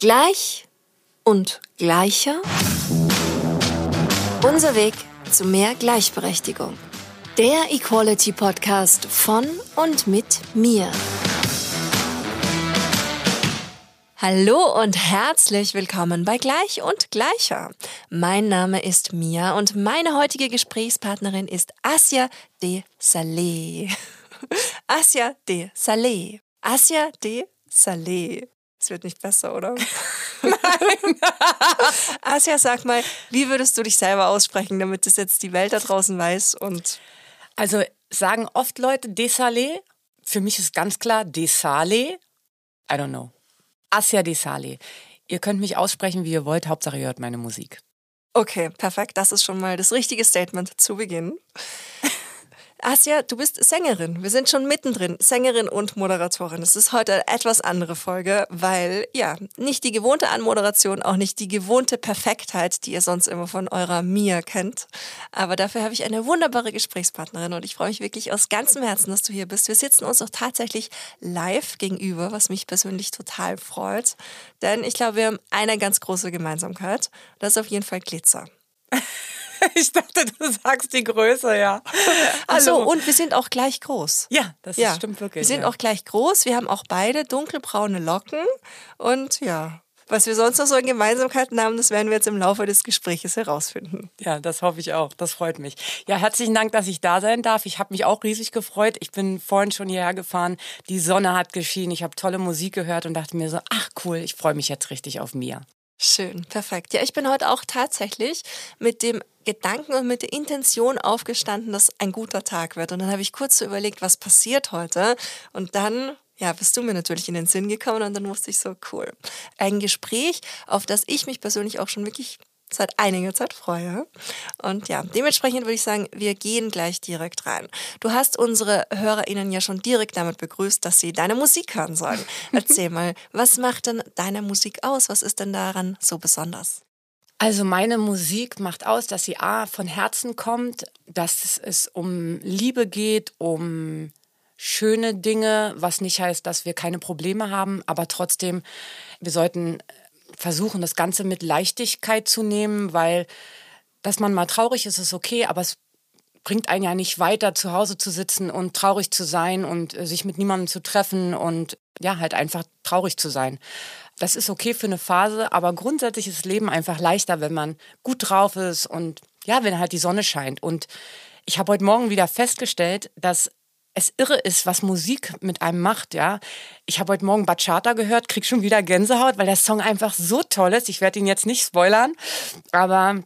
Gleich und gleicher. Unser Weg zu mehr Gleichberechtigung. Der Equality Podcast von und mit mir. Hallo und herzlich willkommen bei Gleich und Gleicher. Mein Name ist Mia und meine heutige Gesprächspartnerin ist Asia de Saleh. Asia de Saleh. Asia de Saleh. Es wird nicht besser, oder? Nein. Asia, sag mal, wie würdest du dich selber aussprechen, damit es jetzt die Welt da draußen weiß und. Also sagen oft Leute Desalé. Für mich ist ganz klar Desalé. I don't know. Asia Desalé. Ihr könnt mich aussprechen, wie ihr wollt. Hauptsache, ihr hört meine Musik. Okay, perfekt. Das ist schon mal das richtige Statement zu Beginn. Asja, du bist Sängerin. Wir sind schon mittendrin. Sängerin und Moderatorin. Es ist heute eine etwas andere Folge, weil ja, nicht die gewohnte Anmoderation, auch nicht die gewohnte Perfektheit, die ihr sonst immer von eurer Mia kennt. Aber dafür habe ich eine wunderbare Gesprächspartnerin und ich freue mich wirklich aus ganzem Herzen, dass du hier bist. Wir sitzen uns auch tatsächlich live gegenüber, was mich persönlich total freut. Denn ich glaube, wir haben eine ganz große Gemeinsamkeit. Das ist auf jeden Fall Glitzer. Ich dachte, du sagst die Größe, ja. Achso, und wir sind auch gleich groß. Ja, das ja. stimmt wirklich. Wir sind ja. auch gleich groß. Wir haben auch beide dunkelbraune Locken. Und ja, was wir sonst noch so in Gemeinsamkeiten haben, das werden wir jetzt im Laufe des Gesprächs herausfinden. Ja, das hoffe ich auch. Das freut mich. Ja, herzlichen Dank, dass ich da sein darf. Ich habe mich auch riesig gefreut. Ich bin vorhin schon hierher gefahren. Die Sonne hat geschienen. Ich habe tolle Musik gehört und dachte mir so, ach cool, ich freue mich jetzt richtig auf Mia. Schön, perfekt. Ja, ich bin heute auch tatsächlich mit dem Gedanken und mit der Intention aufgestanden, dass ein guter Tag wird. Und dann habe ich kurz so überlegt, was passiert heute. Und dann ja, bist du mir natürlich in den Sinn gekommen und dann wusste ich so, cool. Ein Gespräch, auf das ich mich persönlich auch schon wirklich seit einiger Zeit freue. Und ja, dementsprechend würde ich sagen, wir gehen gleich direkt rein. Du hast unsere HörerInnen ja schon direkt damit begrüßt, dass sie deine Musik hören sollen. Erzähl mal, was macht denn deine Musik aus? Was ist denn daran so besonders? Also meine Musik macht aus, dass sie A von Herzen kommt, dass es um Liebe geht, um schöne Dinge, was nicht heißt, dass wir keine Probleme haben, aber trotzdem, wir sollten versuchen, das Ganze mit Leichtigkeit zu nehmen, weil dass man mal traurig ist, ist okay, aber es bringt einen ja nicht weiter, zu Hause zu sitzen und traurig zu sein und äh, sich mit niemandem zu treffen und ja, halt einfach traurig zu sein. Das ist okay für eine Phase, aber grundsätzlich ist das Leben einfach leichter, wenn man gut drauf ist und ja, wenn halt die Sonne scheint. Und ich habe heute Morgen wieder festgestellt, dass es irre ist, was Musik mit einem macht, ja. Ich habe heute Morgen Bachata gehört, krieg schon wieder Gänsehaut, weil der Song einfach so toll ist. Ich werde ihn jetzt nicht spoilern, aber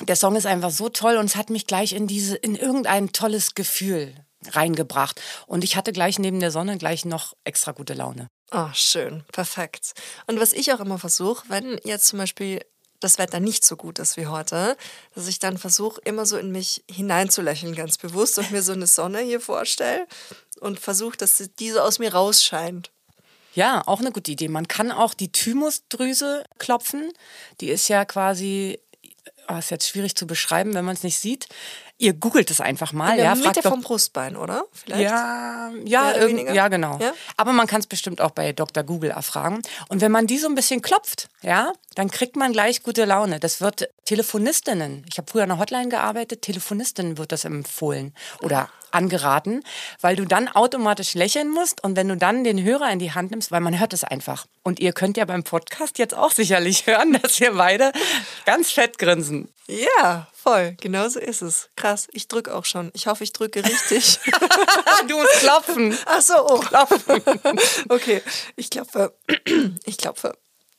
der Song ist einfach so toll und es hat mich gleich in diese, in irgendein tolles Gefühl reingebracht. Und ich hatte gleich neben der Sonne gleich noch extra gute Laune. Oh, schön, perfekt. Und was ich auch immer versuche, wenn jetzt zum Beispiel das Wetter nicht so gut ist wie heute, dass ich dann versuche, immer so in mich hineinzulächeln, ganz bewusst und mir so eine Sonne hier vorstelle und versuche, dass diese aus mir rausscheint. Ja, auch eine gute Idee. Man kann auch die Thymusdrüse klopfen. Die ist ja quasi, oh, ist jetzt schwierig zu beschreiben, wenn man es nicht sieht. Ihr googelt es einfach mal. In der ja, Mitte vom Brustbein, oder? Vielleicht? Ja, ja, ja, ja genau. Ja? Aber man kann es bestimmt auch bei Dr. Google erfragen. Und wenn man die so ein bisschen klopft, ja, dann kriegt man gleich gute Laune. Das wird Telefonistinnen, ich habe früher an einer Hotline gearbeitet, Telefonistinnen wird das empfohlen oder angeraten, weil du dann automatisch lächeln musst und wenn du dann den Hörer in die Hand nimmst, weil man hört es einfach. Und ihr könnt ja beim Podcast jetzt auch sicherlich hören, dass wir beide ganz fett grinsen. Ja, voll. Genau so ist es. Krass. Ich drücke auch schon. Ich hoffe, ich drücke richtig. du musst klopfen. Ach so, oh. Klopfen. okay. Ich klopfe. Ich klopfe.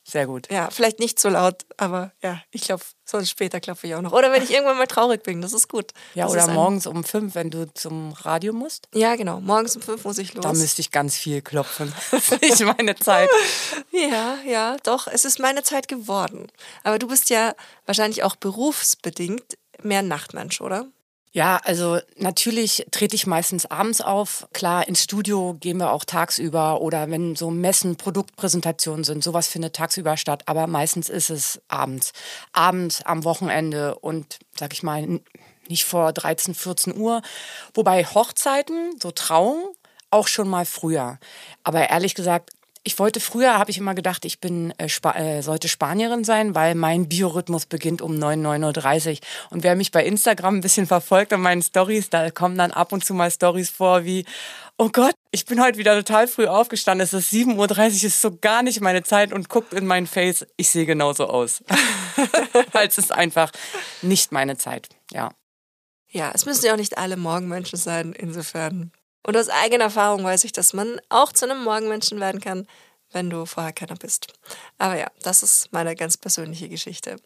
Sehr gut. Ja, vielleicht nicht so laut, aber ja, ich glaube, sonst später klopfe ich auch noch. Oder wenn ich irgendwann mal traurig bin, das ist gut. Ja, das oder morgens um fünf, wenn du zum Radio musst. Ja, genau. Morgens um fünf muss ich los. Da müsste ich ganz viel klopfen. Das ist nicht meine Zeit. ja, ja, doch. Es ist meine Zeit geworden. Aber du bist ja wahrscheinlich auch berufsbedingt mehr Nachtmensch, oder? Ja, also natürlich trete ich meistens abends auf. Klar, ins Studio gehen wir auch tagsüber oder wenn so Messen, Produktpräsentationen sind, sowas findet tagsüber statt. Aber meistens ist es abends. Abends am Wochenende und, sag ich mal, nicht vor 13, 14 Uhr. Wobei Hochzeiten, so Trauung, auch schon mal früher. Aber ehrlich gesagt, ich wollte früher, habe ich immer gedacht, ich bin äh, Spa äh, sollte Spanierin sein, weil mein Biorhythmus beginnt um 9, 9.30 Uhr. Und wer mich bei Instagram ein bisschen verfolgt und meinen Stories, da kommen dann ab und zu mal Stories vor wie, oh Gott, ich bin heute wieder total früh aufgestanden, es ist 7.30 Uhr, ist so gar nicht meine Zeit und guckt in mein Face, ich sehe genauso aus. weil es ist einfach nicht meine Zeit, ja. Ja, es müssen ja auch nicht alle Morgenmenschen sein, insofern und aus eigener Erfahrung weiß ich, dass man auch zu einem Morgenmenschen werden kann, wenn du vorher keiner bist. Aber ja, das ist meine ganz persönliche Geschichte.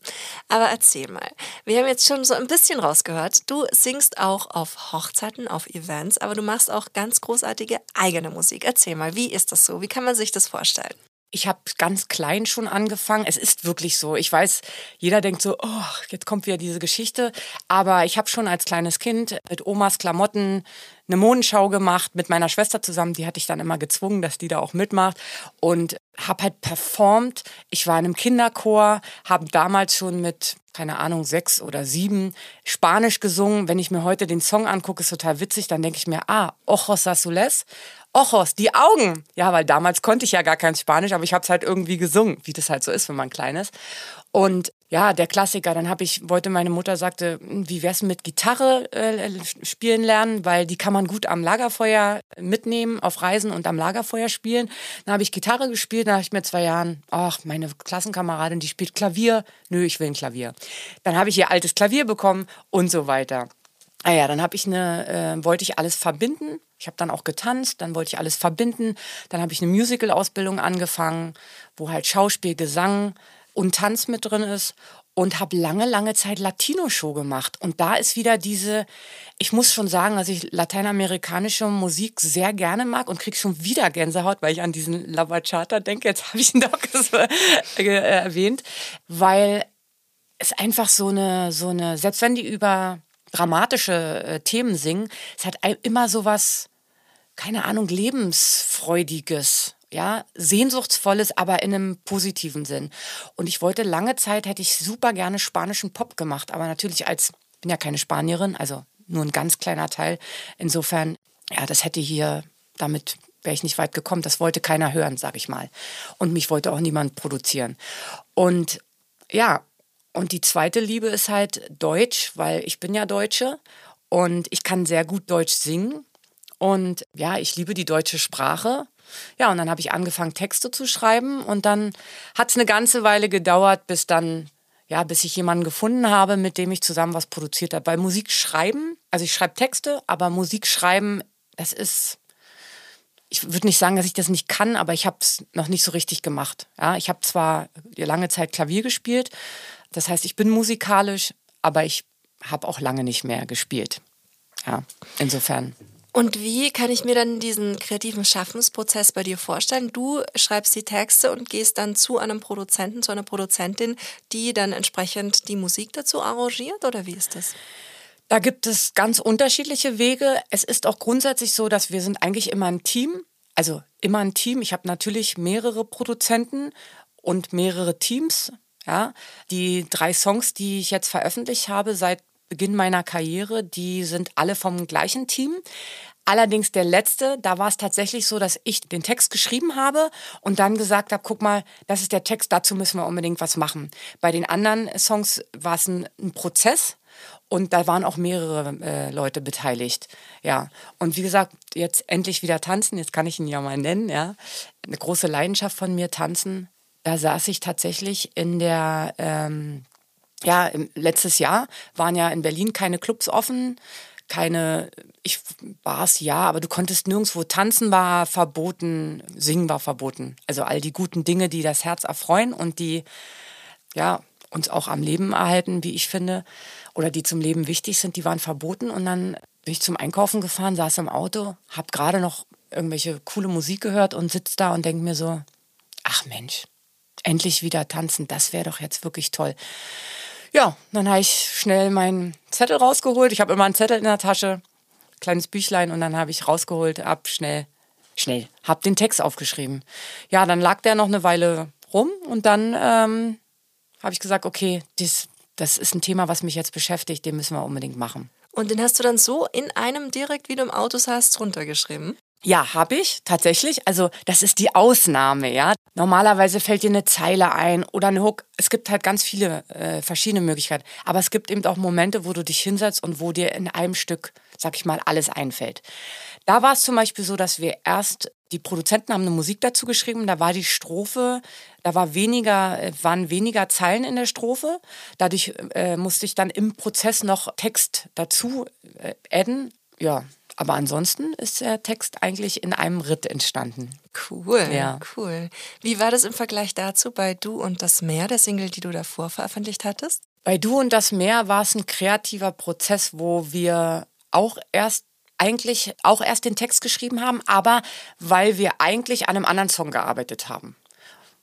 Aber erzähl mal, wir haben jetzt schon so ein bisschen rausgehört, du singst auch auf Hochzeiten, auf Events, aber du machst auch ganz großartige eigene Musik. Erzähl mal, wie ist das so? Wie kann man sich das vorstellen? ich habe ganz klein schon angefangen. Es ist wirklich so. Ich weiß, jeder denkt so, oh, jetzt kommt wieder diese Geschichte. Aber ich habe schon als kleines Kind mit Omas Klamotten eine Modenschau gemacht mit meiner Schwester zusammen. Die hatte ich dann immer gezwungen, dass die da auch mitmacht und habe halt performt. Ich war in einem Kinderchor, habe damals schon mit keine Ahnung sechs oder sieben Spanisch gesungen. Wenn ich mir heute den Song angucke, ist total witzig. Dann denke ich mir, ah, Ojos Azules Ojos, die Augen. Ja, weil damals konnte ich ja gar kein Spanisch, aber ich habe es halt irgendwie gesungen, wie das halt so ist, wenn man klein ist. Und ja, der Klassiker, dann habe ich, wollte meine Mutter sagte, wie wär's mit Gitarre äh, spielen lernen, weil die kann man gut am Lagerfeuer mitnehmen, auf Reisen und am Lagerfeuer spielen. Dann habe ich Gitarre gespielt, dann habe ich mir zwei Jahren, ach, meine Klassenkameradin, die spielt Klavier. Nö, ich will ein Klavier. Dann habe ich ihr altes Klavier bekommen und so weiter. Ah ja, dann habe ich eine, äh, wollte ich alles verbinden. Ich habe dann auch getanzt, dann wollte ich alles verbinden. Dann habe ich eine Musical-Ausbildung angefangen, wo halt Schauspiel, Gesang und Tanz mit drin ist und habe lange, lange Zeit Latino-Show gemacht. Und da ist wieder diese, ich muss schon sagen, dass ich lateinamerikanische Musik sehr gerne mag und krieg schon wieder Gänsehaut, weil ich an diesen La Bachata denke. Jetzt habe ich ihn doch äh, erwähnt, weil es einfach so eine, so eine, selbst wenn die über dramatische äh, Themen singen, es hat immer so was, keine Ahnung, lebensfreudiges, ja, sehnsuchtsvolles, aber in einem positiven Sinn. Und ich wollte lange Zeit, hätte ich super gerne spanischen Pop gemacht, aber natürlich als, bin ja keine Spanierin, also nur ein ganz kleiner Teil. Insofern, ja, das hätte hier, damit wäre ich nicht weit gekommen. Das wollte keiner hören, sag ich mal. Und mich wollte auch niemand produzieren. Und ja, und die zweite Liebe ist halt Deutsch, weil ich bin ja Deutsche und ich kann sehr gut Deutsch singen. Und ja, ich liebe die deutsche Sprache. Ja, und dann habe ich angefangen, Texte zu schreiben. Und dann hat es eine ganze Weile gedauert, bis dann, ja, bis ich jemanden gefunden habe, mit dem ich zusammen was produziert habe. Weil Musik schreiben, also ich schreibe Texte, aber Musik schreiben, das ist, ich würde nicht sagen, dass ich das nicht kann, aber ich habe es noch nicht so richtig gemacht. Ja, ich habe zwar lange Zeit Klavier gespielt, das heißt, ich bin musikalisch, aber ich habe auch lange nicht mehr gespielt. Ja, insofern. Und wie kann ich mir dann diesen kreativen Schaffensprozess bei dir vorstellen? Du schreibst die Texte und gehst dann zu einem Produzenten, zu einer Produzentin, die dann entsprechend die Musik dazu arrangiert oder wie ist das? Da gibt es ganz unterschiedliche Wege. Es ist auch grundsätzlich so, dass wir sind eigentlich immer ein Team. Also immer ein Team. Ich habe natürlich mehrere Produzenten und mehrere Teams. Ja, die drei Songs, die ich jetzt veröffentlicht habe seit Beginn meiner Karriere, die sind alle vom gleichen Team. Allerdings der letzte, da war es tatsächlich so, dass ich den Text geschrieben habe und dann gesagt habe, guck mal, das ist der Text, dazu müssen wir unbedingt was machen. Bei den anderen Songs war es ein, ein Prozess und da waren auch mehrere äh, Leute beteiligt. Ja. Und wie gesagt, jetzt endlich wieder tanzen, jetzt kann ich ihn ja mal nennen, ja. Eine große Leidenschaft von mir, tanzen da saß ich tatsächlich in der, ähm, ja, letztes Jahr waren ja in Berlin keine Clubs offen, keine, ich war es ja, aber du konntest nirgendwo tanzen war verboten, singen war verboten. Also all die guten Dinge, die das Herz erfreuen und die, ja, uns auch am Leben erhalten, wie ich finde, oder die zum Leben wichtig sind, die waren verboten. Und dann bin ich zum Einkaufen gefahren, saß im Auto, hab gerade noch irgendwelche coole Musik gehört und sitz da und denk mir so, ach Mensch, endlich wieder tanzen, das wäre doch jetzt wirklich toll. Ja, dann habe ich schnell meinen Zettel rausgeholt. Ich habe immer einen Zettel in der Tasche, kleines Büchlein und dann habe ich rausgeholt, ab schnell, schnell, habe den Text aufgeschrieben. Ja, dann lag der noch eine Weile rum und dann ähm, habe ich gesagt, okay, das, das ist ein Thema, was mich jetzt beschäftigt, den müssen wir unbedingt machen. Und den hast du dann so in einem direkt, wie du im Auto saßt, runtergeschrieben? Ja, habe ich tatsächlich. Also das ist die Ausnahme, ja. Normalerweise fällt dir eine Zeile ein oder eine Hook. Es gibt halt ganz viele äh, verschiedene Möglichkeiten. Aber es gibt eben auch Momente, wo du dich hinsetzt und wo dir in einem Stück, sag ich mal, alles einfällt. Da war es zum Beispiel so, dass wir erst die Produzenten haben eine Musik dazu geschrieben. Da war die Strophe, da war weniger, äh, waren weniger Zeilen in der Strophe. Dadurch äh, musste ich dann im Prozess noch Text dazu äh, adden. Ja, aber ansonsten ist der Text eigentlich in einem Ritt entstanden. Cool, ja. cool. Wie war das im Vergleich dazu bei Du und das Meer, der Single, die du davor veröffentlicht hattest? Bei Du und das Meer war es ein kreativer Prozess, wo wir auch erst eigentlich auch erst den Text geschrieben haben, aber weil wir eigentlich an einem anderen Song gearbeitet haben.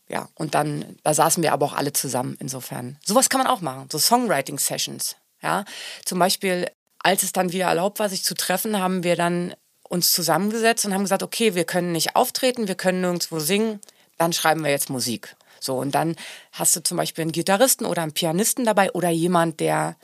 Ja, und dann, da saßen wir aber auch alle zusammen insofern. Sowas kann man auch machen, so Songwriting-Sessions. Ja, zum Beispiel als es dann wieder erlaubt war, sich zu treffen, haben wir dann uns zusammengesetzt und haben gesagt, okay, wir können nicht auftreten, wir können nirgendwo singen, dann schreiben wir jetzt Musik. So, und dann hast du zum Beispiel einen Gitarristen oder einen Pianisten dabei oder jemand, der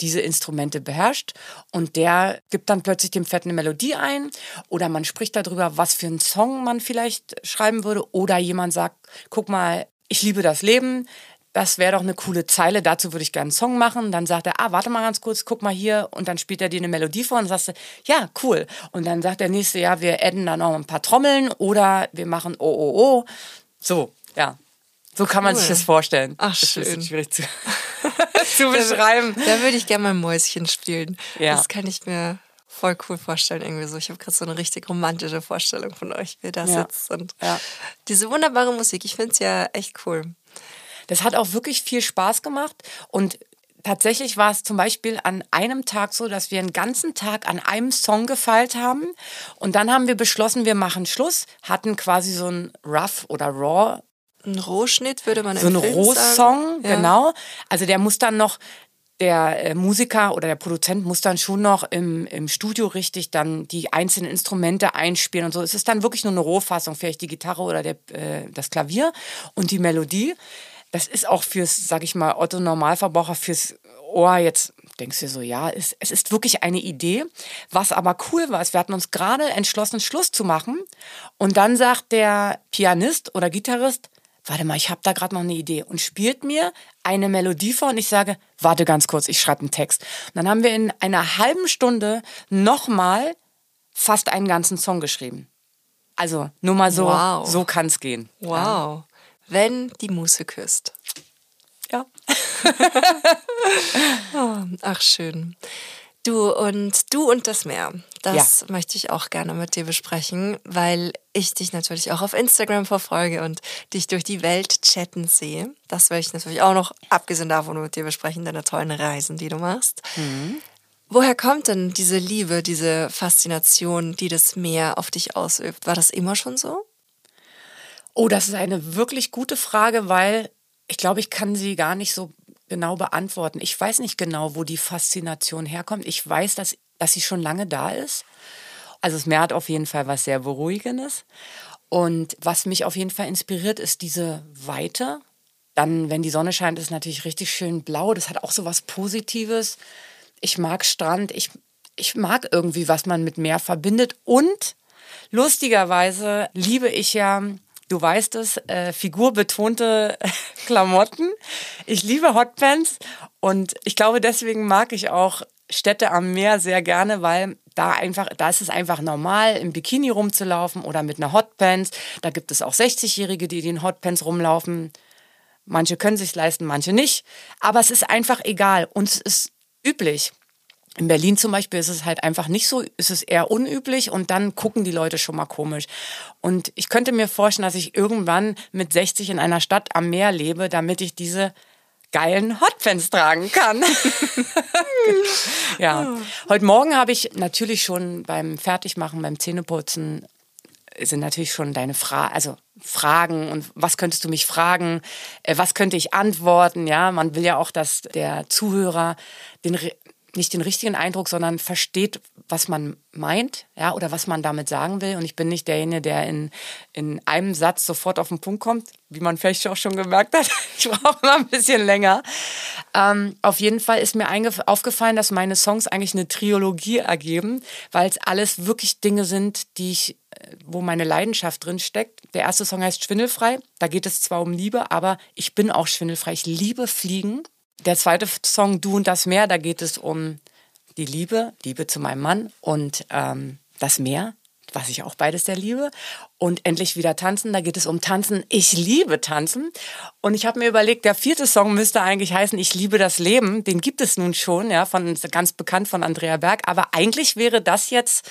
diese Instrumente beherrscht und der gibt dann plötzlich dem Pferd eine Melodie ein oder man spricht darüber, was für einen Song man vielleicht schreiben würde oder jemand sagt, guck mal, ich liebe das Leben, das wäre doch eine coole Zeile, dazu würde ich gerne einen Song machen. Dann sagt er, ah, warte mal ganz kurz, guck mal hier. Und dann spielt er dir eine Melodie vor und sagst du, ja, cool. Und dann sagt der nächste, ja, wir adden da noch ein paar Trommeln oder wir machen oh, oh, oh. So, ja. So kann man sich das vorstellen. Ach, das schön. ist schwierig zu, zu beschreiben. Da, da würde ich gerne mal Mäuschen spielen. Ja. Das kann ich mir voll cool vorstellen irgendwie so. Ich habe gerade so eine richtig romantische Vorstellung von euch, wie ihr da ja. sitzt und ja. diese wunderbare Musik. Ich finde es ja echt cool. Das hat auch wirklich viel Spaß gemacht und Tatsächlich war es zum Beispiel an einem Tag so, dass wir einen ganzen Tag an einem Song gefeilt haben und dann haben wir beschlossen, wir machen Schluss, hatten quasi so ein Rough oder Raw ein Rohschnitt würde man so ein Rohsong, ja. genau. Also der muss dann noch der äh, Musiker oder der Produzent muss dann schon noch im, im Studio richtig dann die einzelnen Instrumente einspielen und so. Es ist dann wirklich nur eine Rohfassung, vielleicht die Gitarre oder der, äh, das Klavier und die Melodie das ist auch fürs, sag ich mal, Otto Normalverbraucher, fürs Ohr jetzt denkst du so, ja, es, es ist wirklich eine Idee. Was aber cool war, ist, wir hatten uns gerade entschlossen, Schluss zu machen. Und dann sagt der Pianist oder Gitarrist, warte mal, ich habe da gerade noch eine Idee und spielt mir eine Melodie vor und ich sage, warte ganz kurz, ich schreibe einen Text. Und dann haben wir in einer halben Stunde nochmal fast einen ganzen Song geschrieben. Also nur mal so, wow. so kann es gehen. Wow. Ja wenn die Muse küsst. Ja. oh, ach, schön. Du und du und das Meer. Das ja. möchte ich auch gerne mit dir besprechen, weil ich dich natürlich auch auf Instagram verfolge und dich durch die Welt chatten sehe. Das werde ich natürlich auch noch, abgesehen davon, mit dir besprechen, deine tollen Reisen, die du machst. Mhm. Woher kommt denn diese Liebe, diese Faszination, die das Meer auf dich ausübt? War das immer schon so? Oh, das ist eine wirklich gute Frage, weil ich glaube, ich kann sie gar nicht so genau beantworten. Ich weiß nicht genau, wo die Faszination herkommt. Ich weiß, dass, dass sie schon lange da ist. Also das Meer hat auf jeden Fall was sehr Beruhigendes. Und was mich auf jeden Fall inspiriert, ist diese Weite. Dann, wenn die Sonne scheint, ist natürlich richtig schön blau. Das hat auch so was Positives. Ich mag Strand. Ich, ich mag irgendwie, was man mit Meer verbindet. Und lustigerweise liebe ich ja du weißt es, äh, figurbetonte Klamotten. Ich liebe Hotpants und ich glaube, deswegen mag ich auch Städte am Meer sehr gerne, weil da einfach, da ist es einfach normal, im Bikini rumzulaufen oder mit einer Hotpants. Da gibt es auch 60-Jährige, die in Hotpants rumlaufen. Manche können sich leisten, manche nicht. Aber es ist einfach egal. Uns ist üblich. In Berlin zum Beispiel ist es halt einfach nicht so, ist es eher unüblich und dann gucken die Leute schon mal komisch. Und ich könnte mir vorstellen, dass ich irgendwann mit 60 in einer Stadt am Meer lebe, damit ich diese geilen Hotpants tragen kann. ja. Heute Morgen habe ich natürlich schon beim Fertigmachen, beim Zähneputzen sind natürlich schon deine Fragen, also Fragen und was könntest du mich fragen, äh, was könnte ich antworten, ja, man will ja auch, dass der Zuhörer den nicht den richtigen Eindruck, sondern versteht, was man meint, ja, oder was man damit sagen will. Und ich bin nicht derjenige, der in, in einem Satz sofort auf den Punkt kommt, wie man vielleicht auch schon gemerkt hat. Ich brauche mal ein bisschen länger. Ähm, auf jeden Fall ist mir aufgefallen, dass meine Songs eigentlich eine Trilogie ergeben, weil es alles wirklich Dinge sind, die ich wo meine Leidenschaft drin steckt. Der erste Song heißt Schwindelfrei. Da geht es zwar um Liebe, aber ich bin auch schwindelfrei. Ich liebe Fliegen. Der zweite Song Du und das Meer, da geht es um die Liebe, Liebe zu meinem Mann und ähm, das Meer was ich auch beides sehr liebe. Und endlich wieder tanzen, da geht es um Tanzen. Ich liebe Tanzen. Und ich habe mir überlegt, der vierte Song müsste eigentlich heißen Ich liebe das Leben. Den gibt es nun schon, ja, von ganz bekannt von Andrea Berg. Aber eigentlich wäre das jetzt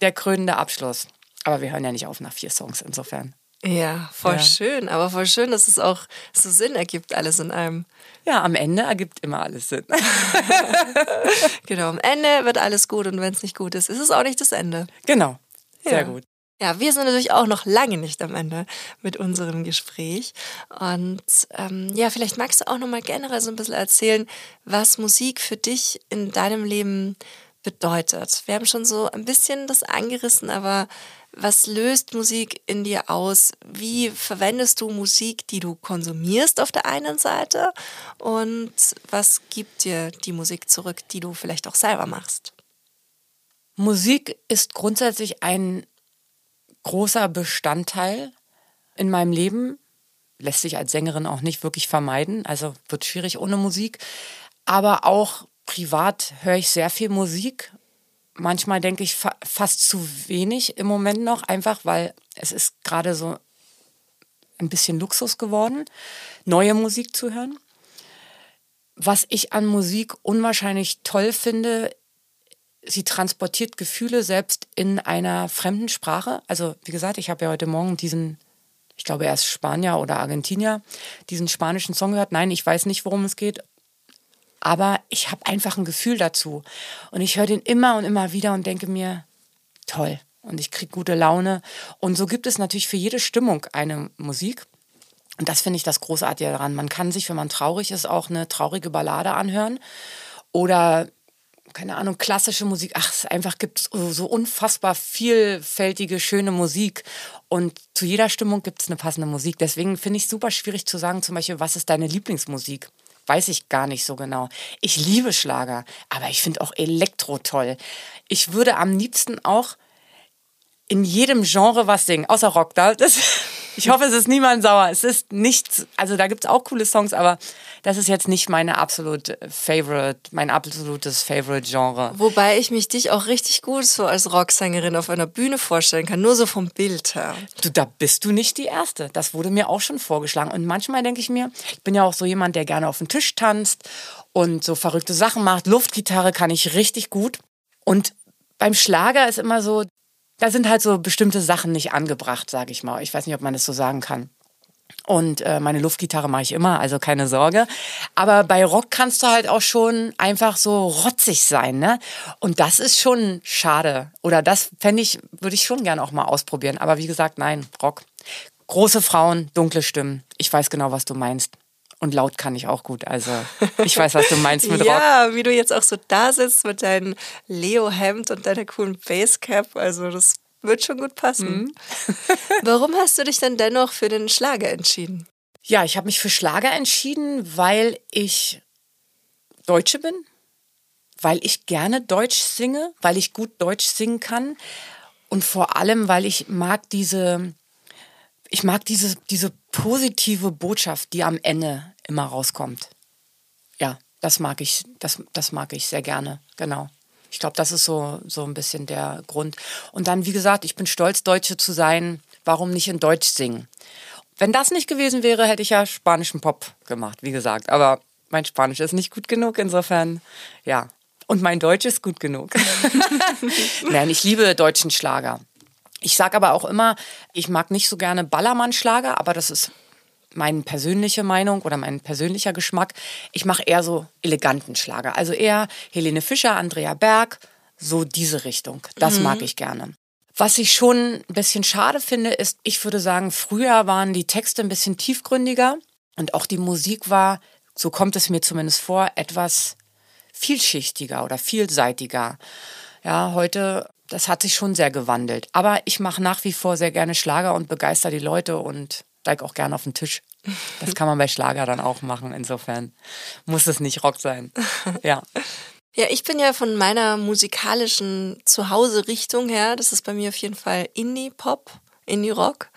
der krönende Abschluss. Aber wir hören ja nicht auf nach vier Songs, insofern. Ja, voll ja. schön. Aber voll schön, dass es auch so Sinn ergibt, alles in einem. Ja, am Ende ergibt immer alles Sinn. genau, am Ende wird alles gut und wenn es nicht gut ist, ist es auch nicht das Ende. Genau. Sehr ja. gut. Ja, wir sind natürlich auch noch lange nicht am Ende mit unserem Gespräch. Und ähm, ja, vielleicht magst du auch noch mal generell so ein bisschen erzählen, was Musik für dich in deinem Leben bedeutet. Wir haben schon so ein bisschen das angerissen, aber was löst Musik in dir aus? Wie verwendest du Musik, die du konsumierst auf der einen Seite? Und was gibt dir die Musik zurück, die du vielleicht auch selber machst? Musik ist grundsätzlich ein großer Bestandteil in meinem Leben. Lässt sich als Sängerin auch nicht wirklich vermeiden, also wird schwierig ohne Musik. Aber auch privat höre ich sehr viel Musik. Manchmal denke ich fa fast zu wenig im Moment noch, einfach weil es ist gerade so ein bisschen Luxus geworden, neue Musik zu hören. Was ich an Musik unwahrscheinlich toll finde, sie transportiert Gefühle selbst in einer fremden Sprache. Also wie gesagt, ich habe ja heute Morgen diesen, ich glaube er ist Spanier oder Argentinier, diesen spanischen Song gehört. Nein, ich weiß nicht, worum es geht. Aber ich habe einfach ein Gefühl dazu. Und ich höre den immer und immer wieder und denke mir, toll. Und ich kriege gute Laune. Und so gibt es natürlich für jede Stimmung eine Musik. Und das finde ich das Großartige daran. Man kann sich, wenn man traurig ist, auch eine traurige Ballade anhören. Oder keine Ahnung, klassische Musik. Ach, es einfach gibt so, so unfassbar vielfältige, schöne Musik. Und zu jeder Stimmung gibt es eine passende Musik. Deswegen finde ich es super schwierig zu sagen, zum Beispiel, was ist deine Lieblingsmusik? Weiß ich gar nicht so genau. Ich liebe Schlager, aber ich finde auch Elektro toll. Ich würde am liebsten auch in jedem Genre was singen, außer Rock. Das, ich hoffe, es ist niemand sauer. Es ist nichts, also da gibt es auch coole Songs, aber das ist jetzt nicht meine absolute Favorite, mein absolutes Favorite-Genre. Wobei ich mich dich auch richtig gut so als Rocksängerin auf einer Bühne vorstellen kann, nur so vom Bild her. Du, da bist du nicht die Erste. Das wurde mir auch schon vorgeschlagen. Und manchmal denke ich mir, ich bin ja auch so jemand, der gerne auf den Tisch tanzt und so verrückte Sachen macht. Luftgitarre kann ich richtig gut. Und beim Schlager ist immer so, da sind halt so bestimmte Sachen nicht angebracht, sage ich mal. Ich weiß nicht, ob man das so sagen kann. Und äh, meine Luftgitarre mache ich immer, also keine Sorge. Aber bei Rock kannst du halt auch schon einfach so rotzig sein, ne? Und das ist schon schade. Oder das fände ich, würde ich schon gerne auch mal ausprobieren. Aber wie gesagt, nein, Rock. Große Frauen, dunkle Stimmen. Ich weiß genau, was du meinst. Und laut kann ich auch gut. Also ich weiß, was du meinst mit Rock. Ja, wie du jetzt auch so da sitzt mit deinem Leo-Hemd und deiner coolen Basecap. Also das wird schon gut passen. Mhm. Warum hast du dich dann dennoch für den Schlager entschieden? Ja, ich habe mich für Schlager entschieden, weil ich Deutsche bin, weil ich gerne Deutsch singe, weil ich gut Deutsch singen kann und vor allem, weil ich mag diese ich mag diese, diese positive Botschaft, die am Ende immer rauskommt. Ja, das mag ich, das, das mag ich sehr gerne, genau. Ich glaube, das ist so, so ein bisschen der Grund. Und dann, wie gesagt, ich bin stolz, Deutsche zu sein. Warum nicht in Deutsch singen? Wenn das nicht gewesen wäre, hätte ich ja spanischen Pop gemacht, wie gesagt. Aber mein Spanisch ist nicht gut genug, insofern, ja. Und mein Deutsch ist gut genug. Nein, ich liebe deutschen Schlager. Ich sage aber auch immer, ich mag nicht so gerne Ballermann-Schlager, aber das ist meine persönliche Meinung oder mein persönlicher Geschmack. Ich mache eher so eleganten Schlager. Also eher Helene Fischer, Andrea Berg, so diese Richtung. Das mhm. mag ich gerne. Was ich schon ein bisschen schade finde, ist, ich würde sagen, früher waren die Texte ein bisschen tiefgründiger und auch die Musik war, so kommt es mir zumindest vor, etwas vielschichtiger oder vielseitiger. Ja, heute das hat sich schon sehr gewandelt. Aber ich mache nach wie vor sehr gerne Schlager und begeister die Leute und steige auch gerne auf den Tisch. Das kann man bei Schlager dann auch machen. Insofern muss es nicht Rock sein. Ja. Ja, ich bin ja von meiner musikalischen Zuhause-Richtung her, das ist bei mir auf jeden Fall Indie-Pop, Indie-Rock.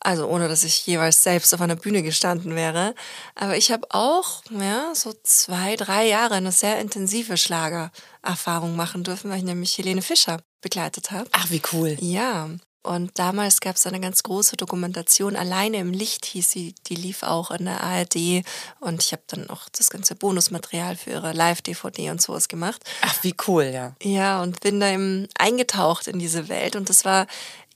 Also ohne, dass ich jeweils selbst auf einer Bühne gestanden wäre. Aber ich habe auch, ja, so zwei, drei Jahre eine sehr intensive Schlagererfahrung machen dürfen, weil ich nämlich Helene Fischer begleitet habe. Ach, wie cool. Ja. Und damals gab es eine ganz große Dokumentation, Alleine im Licht hieß sie, die lief auch in der ARD. Und ich habe dann auch das ganze Bonusmaterial für ihre Live-DVD und sowas gemacht. Ach, wie cool, ja. Ja, und bin da eben eingetaucht in diese Welt. Und das war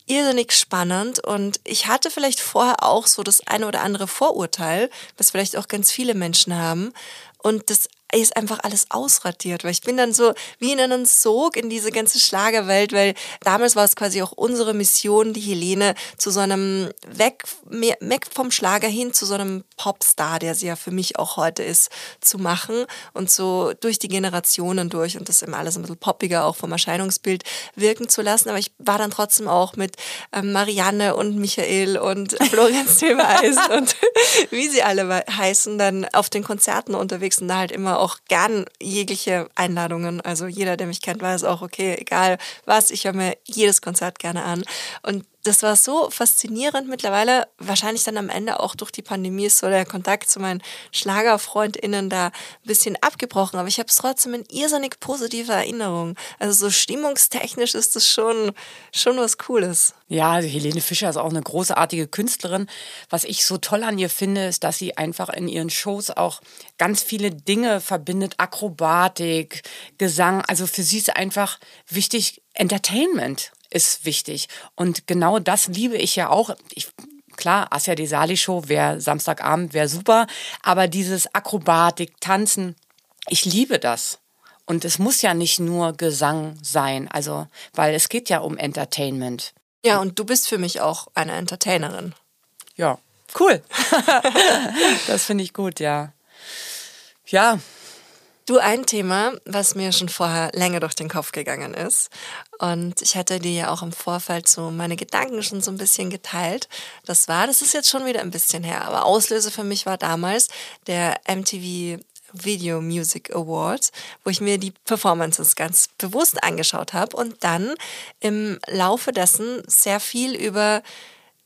irrsinnig spannend und ich hatte vielleicht vorher auch so das eine oder andere Vorurteil, was vielleicht auch ganz viele Menschen haben. Und das ist einfach alles ausradiert, weil ich bin dann so wie in einen Sog in diese ganze Schlagerwelt, weil damals war es quasi auch unsere Mission, die Helene zu so einem weg, weg vom Schlager hin zu so einem Popstar, der sie ja für mich auch heute ist, zu machen und so durch die Generationen durch und das immer alles ein bisschen poppiger auch vom Erscheinungsbild wirken zu lassen. Aber ich war dann trotzdem auch mit ähm, Marianne und Michael und Florian Silbereis und wie sie alle heißen, dann auf den Konzerten unterwegs und da halt immer auch gern jegliche Einladungen. Also jeder, der mich kennt, weiß auch, okay, egal was, ich höre mir jedes Konzert gerne an. Und das war so faszinierend mittlerweile. Wahrscheinlich dann am Ende auch durch die Pandemie ist so der Kontakt zu meinen SchlagerfreundInnen da ein bisschen abgebrochen. Aber ich habe es trotzdem in irrsinnig positive Erinnerung. Also so stimmungstechnisch ist das schon, schon was Cooles. Ja, also Helene Fischer ist auch eine großartige Künstlerin. Was ich so toll an ihr finde, ist, dass sie einfach in ihren Shows auch ganz viele Dinge verbindet. Akrobatik, Gesang. Also für sie ist einfach wichtig Entertainment ist wichtig. Und genau das liebe ich ja auch. Ich, klar, Asia Desali Show wäre Samstagabend, wäre super. Aber dieses Akrobatik, Tanzen, ich liebe das. Und es muss ja nicht nur Gesang sein, also, weil es geht ja um Entertainment. Ja, und du bist für mich auch eine Entertainerin. Ja, cool. das finde ich gut, ja. Ja, Du, ein Thema, was mir schon vorher länger durch den Kopf gegangen ist. Und ich hatte dir ja auch im Vorfeld so meine Gedanken schon so ein bisschen geteilt. Das war, das ist jetzt schon wieder ein bisschen her, aber Auslöser für mich war damals der MTV Video Music Awards, wo ich mir die Performances ganz bewusst angeschaut habe und dann im Laufe dessen sehr viel über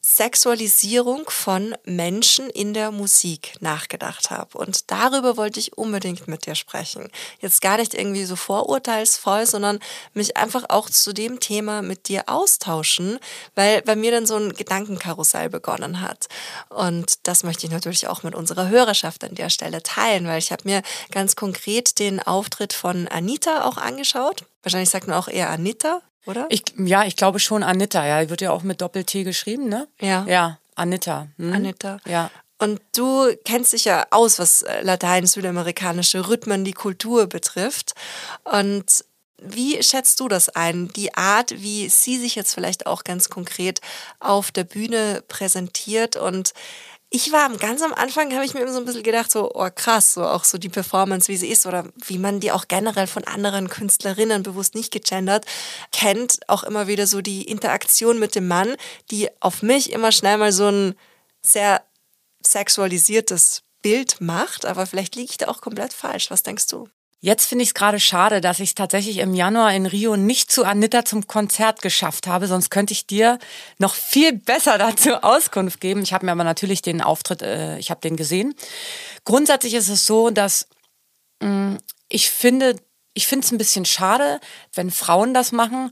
Sexualisierung von Menschen in der Musik nachgedacht habe. Und darüber wollte ich unbedingt mit dir sprechen. Jetzt gar nicht irgendwie so vorurteilsvoll, sondern mich einfach auch zu dem Thema mit dir austauschen, weil bei mir dann so ein Gedankenkarussell begonnen hat. Und das möchte ich natürlich auch mit unserer Hörerschaft an der Stelle teilen, weil ich habe mir ganz konkret den Auftritt von Anita auch angeschaut. Wahrscheinlich sagt man auch eher Anita, oder? Ich, ja, ich glaube schon Anita, ja. Wird ja auch mit Doppel-T geschrieben, ne? Ja. Ja, Anita. Hm? Anita. Ja. Und du kennst dich ja aus, was äh, Latein, südamerikanische Rhythmen, die Kultur betrifft. Und wie schätzt du das ein? Die Art, wie sie sich jetzt vielleicht auch ganz konkret auf der Bühne präsentiert und ich war ganz am Anfang, habe ich mir immer so ein bisschen gedacht, so, oh krass, so auch so die Performance, wie sie ist oder wie man die auch generell von anderen Künstlerinnen bewusst nicht gegendert kennt, auch immer wieder so die Interaktion mit dem Mann, die auf mich immer schnell mal so ein sehr sexualisiertes Bild macht, aber vielleicht liege ich da auch komplett falsch. Was denkst du? Jetzt finde ich es gerade schade, dass ich es tatsächlich im Januar in Rio nicht zu Anita zum Konzert geschafft habe, sonst könnte ich dir noch viel besser dazu Auskunft geben. Ich habe mir aber natürlich den Auftritt, äh, ich habe den gesehen. Grundsätzlich ist es so, dass mh, mm, ich finde, ich finde es ein bisschen schade, wenn Frauen das machen,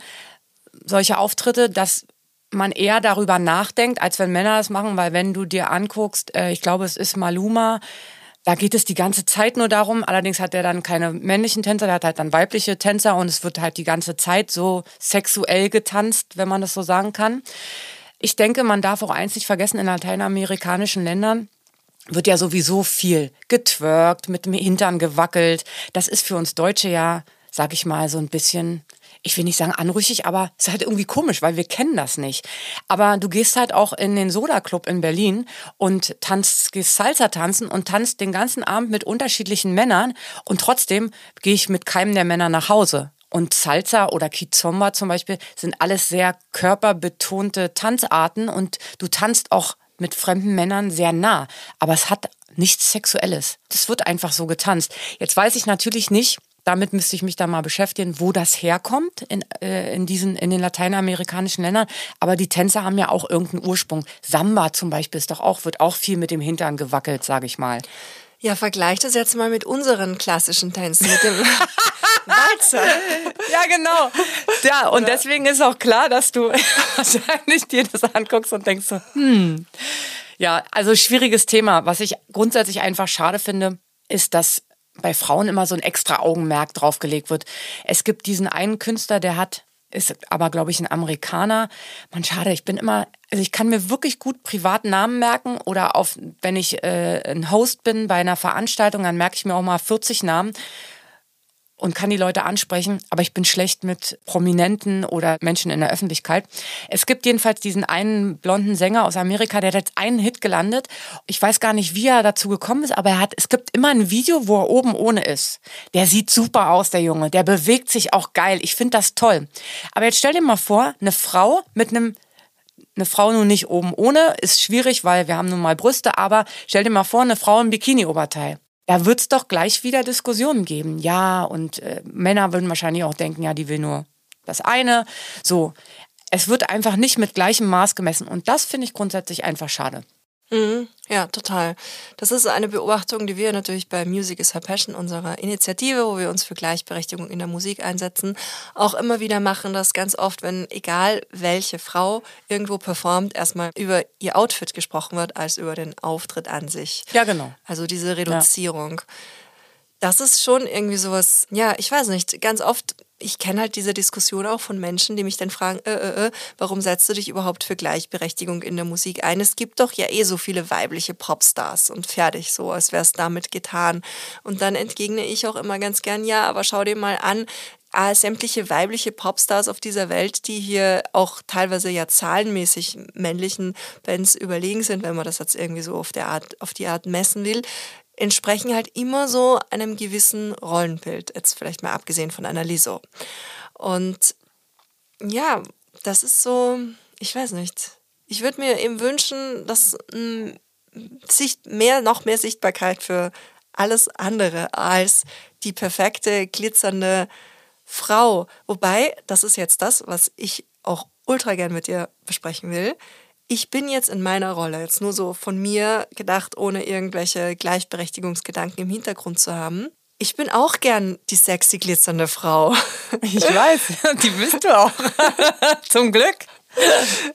solche Auftritte, dass man eher darüber nachdenkt, als wenn Männer das machen, weil wenn du dir anguckst, äh, ich glaube, es ist Maluma, da geht es die ganze Zeit nur darum. Allerdings hat er dann keine männlichen Tänzer, der hat halt dann weibliche Tänzer und es wird halt die ganze Zeit so sexuell getanzt, wenn man das so sagen kann. Ich denke, man darf auch eins nicht vergessen, in lateinamerikanischen Ländern wird ja sowieso viel getwerkt, mit dem Hintern gewackelt. Das ist für uns Deutsche ja, sag ich mal, so ein bisschen ich will nicht sagen anrüchig, aber es ist halt irgendwie komisch, weil wir kennen das nicht. Aber du gehst halt auch in den Soda Club in Berlin und tanzt, gehst Salsa tanzen und tanzt den ganzen Abend mit unterschiedlichen Männern und trotzdem gehe ich mit keinem der Männer nach Hause. Und Salsa oder Kizomba zum Beispiel sind alles sehr körperbetonte Tanzarten und du tanzt auch mit fremden Männern sehr nah. Aber es hat nichts Sexuelles. Das wird einfach so getanzt. Jetzt weiß ich natürlich nicht, Damit müsste ich mich da mal beschäftigen, wo das herkommt in, äh, in diesen, in den lateinamerikanischen Ländern. Aber die Tänze haben ja auch irgendeinen Ursprung. Samba zum Beispiel ist doch auch, wird auch viel mit dem Hintern gewackelt, sage ich mal. Ja, vergleich das jetzt mal mit unseren klassischen Tänzen, mit dem Walzer. Ja, genau. Ja, und deswegen ist auch klar, dass du wahrscheinlich dir das anguckst und denkst so, hm. Ja, also schwieriges Thema. Was ich grundsätzlich einfach schade finde, ist, dass bei Frauen immer so ein extra Augenmerk draufgelegt wird. Es gibt diesen einen Künstler, der hat ist aber, glaube ich, ein Amerikaner. Man, schade, ich bin immer, also ich kann mir wirklich gut privaten Namen merken oder auf, wenn ich äh, ein Host bin bei einer Veranstaltung, dann merke ich mir auch mal 40 Namen und kann die Leute ansprechen, aber ich bin schlecht mit Prominenten oder Menschen in der Öffentlichkeit. Es gibt jedenfalls diesen einen blonden Sänger aus Amerika, der hat jetzt einen Hit gelandet. Ich weiß gar nicht, wie er dazu gekommen ist, aber er hat, es gibt immer ein Video, wo er oben ohne ist. Der sieht super aus, der Junge. Der bewegt sich auch geil. Ich finde das toll. Aber jetzt stell dir mal vor, eine Frau mit einem eine Frau nun nicht oben ohne, ist schwierig, weil wir haben nun mal Brüste, aber stell dir mal vor, eine Frau im Bikini-Oberteil da wird es doch gleich wieder Diskussionen geben. Ja, und äh, Männer würden wahrscheinlich auch denken, ja, die will nur das eine. So, es wird einfach nicht mit gleichem Maß gemessen. Und das finde ich grundsätzlich einfach schade. Mhm, ja, total. Das ist eine Beobachtung, die wir natürlich bei Music is Her Passion, unserer Initiative, wo wir uns für Gleichberechtigung in der Musik einsetzen, auch immer wieder machen, dass ganz oft, wenn egal welche Frau irgendwo performt, erstmal über ihr Outfit gesprochen wird, als über den Auftritt an sich. Ja, genau. Also diese Reduzierung. Ja das ist schon irgendwie sowas, ja, ich weiß nicht, ganz oft, ich kenne halt diese Diskussion auch von Menschen, die mich dann fragen, äh, äh, äh, warum setzt du dich überhaupt für Gleichberechtigung in der Musik ein? Es gibt doch ja eh so viele weibliche Popstars und fertig, so als wäre es damit getan. Und dann entgegne ich auch immer ganz gern, ja, aber schau dir mal an, ah, sämtliche weibliche Popstars auf dieser Welt, die hier auch teilweise ja zahlenmäßig männlichen Bands überlegen sind, wenn man das jetzt irgendwie so auf, der Art, auf die Art messen will, entsprechen halt immer so einem gewissen Rollenbild, jetzt vielleicht mal abgesehen von einer Liso. Und ja, das ist so, ich weiß nicht. Ich würde mir eben wünschen, dass m, hm, Sicht mehr, noch mehr Sichtbarkeit für alles andere als die perfekte, glitzernde Frau. Wobei, das ist jetzt das, was ich auch ultra gern mit dir besprechen will ich bin jetzt in meiner Rolle, jetzt nur so von mir gedacht, ohne irgendwelche Gleichberechtigungsgedanken im Hintergrund zu haben. Ich bin auch gern die sexy glitzernde Frau. Ich weiß, die bist du auch. Zum Glück.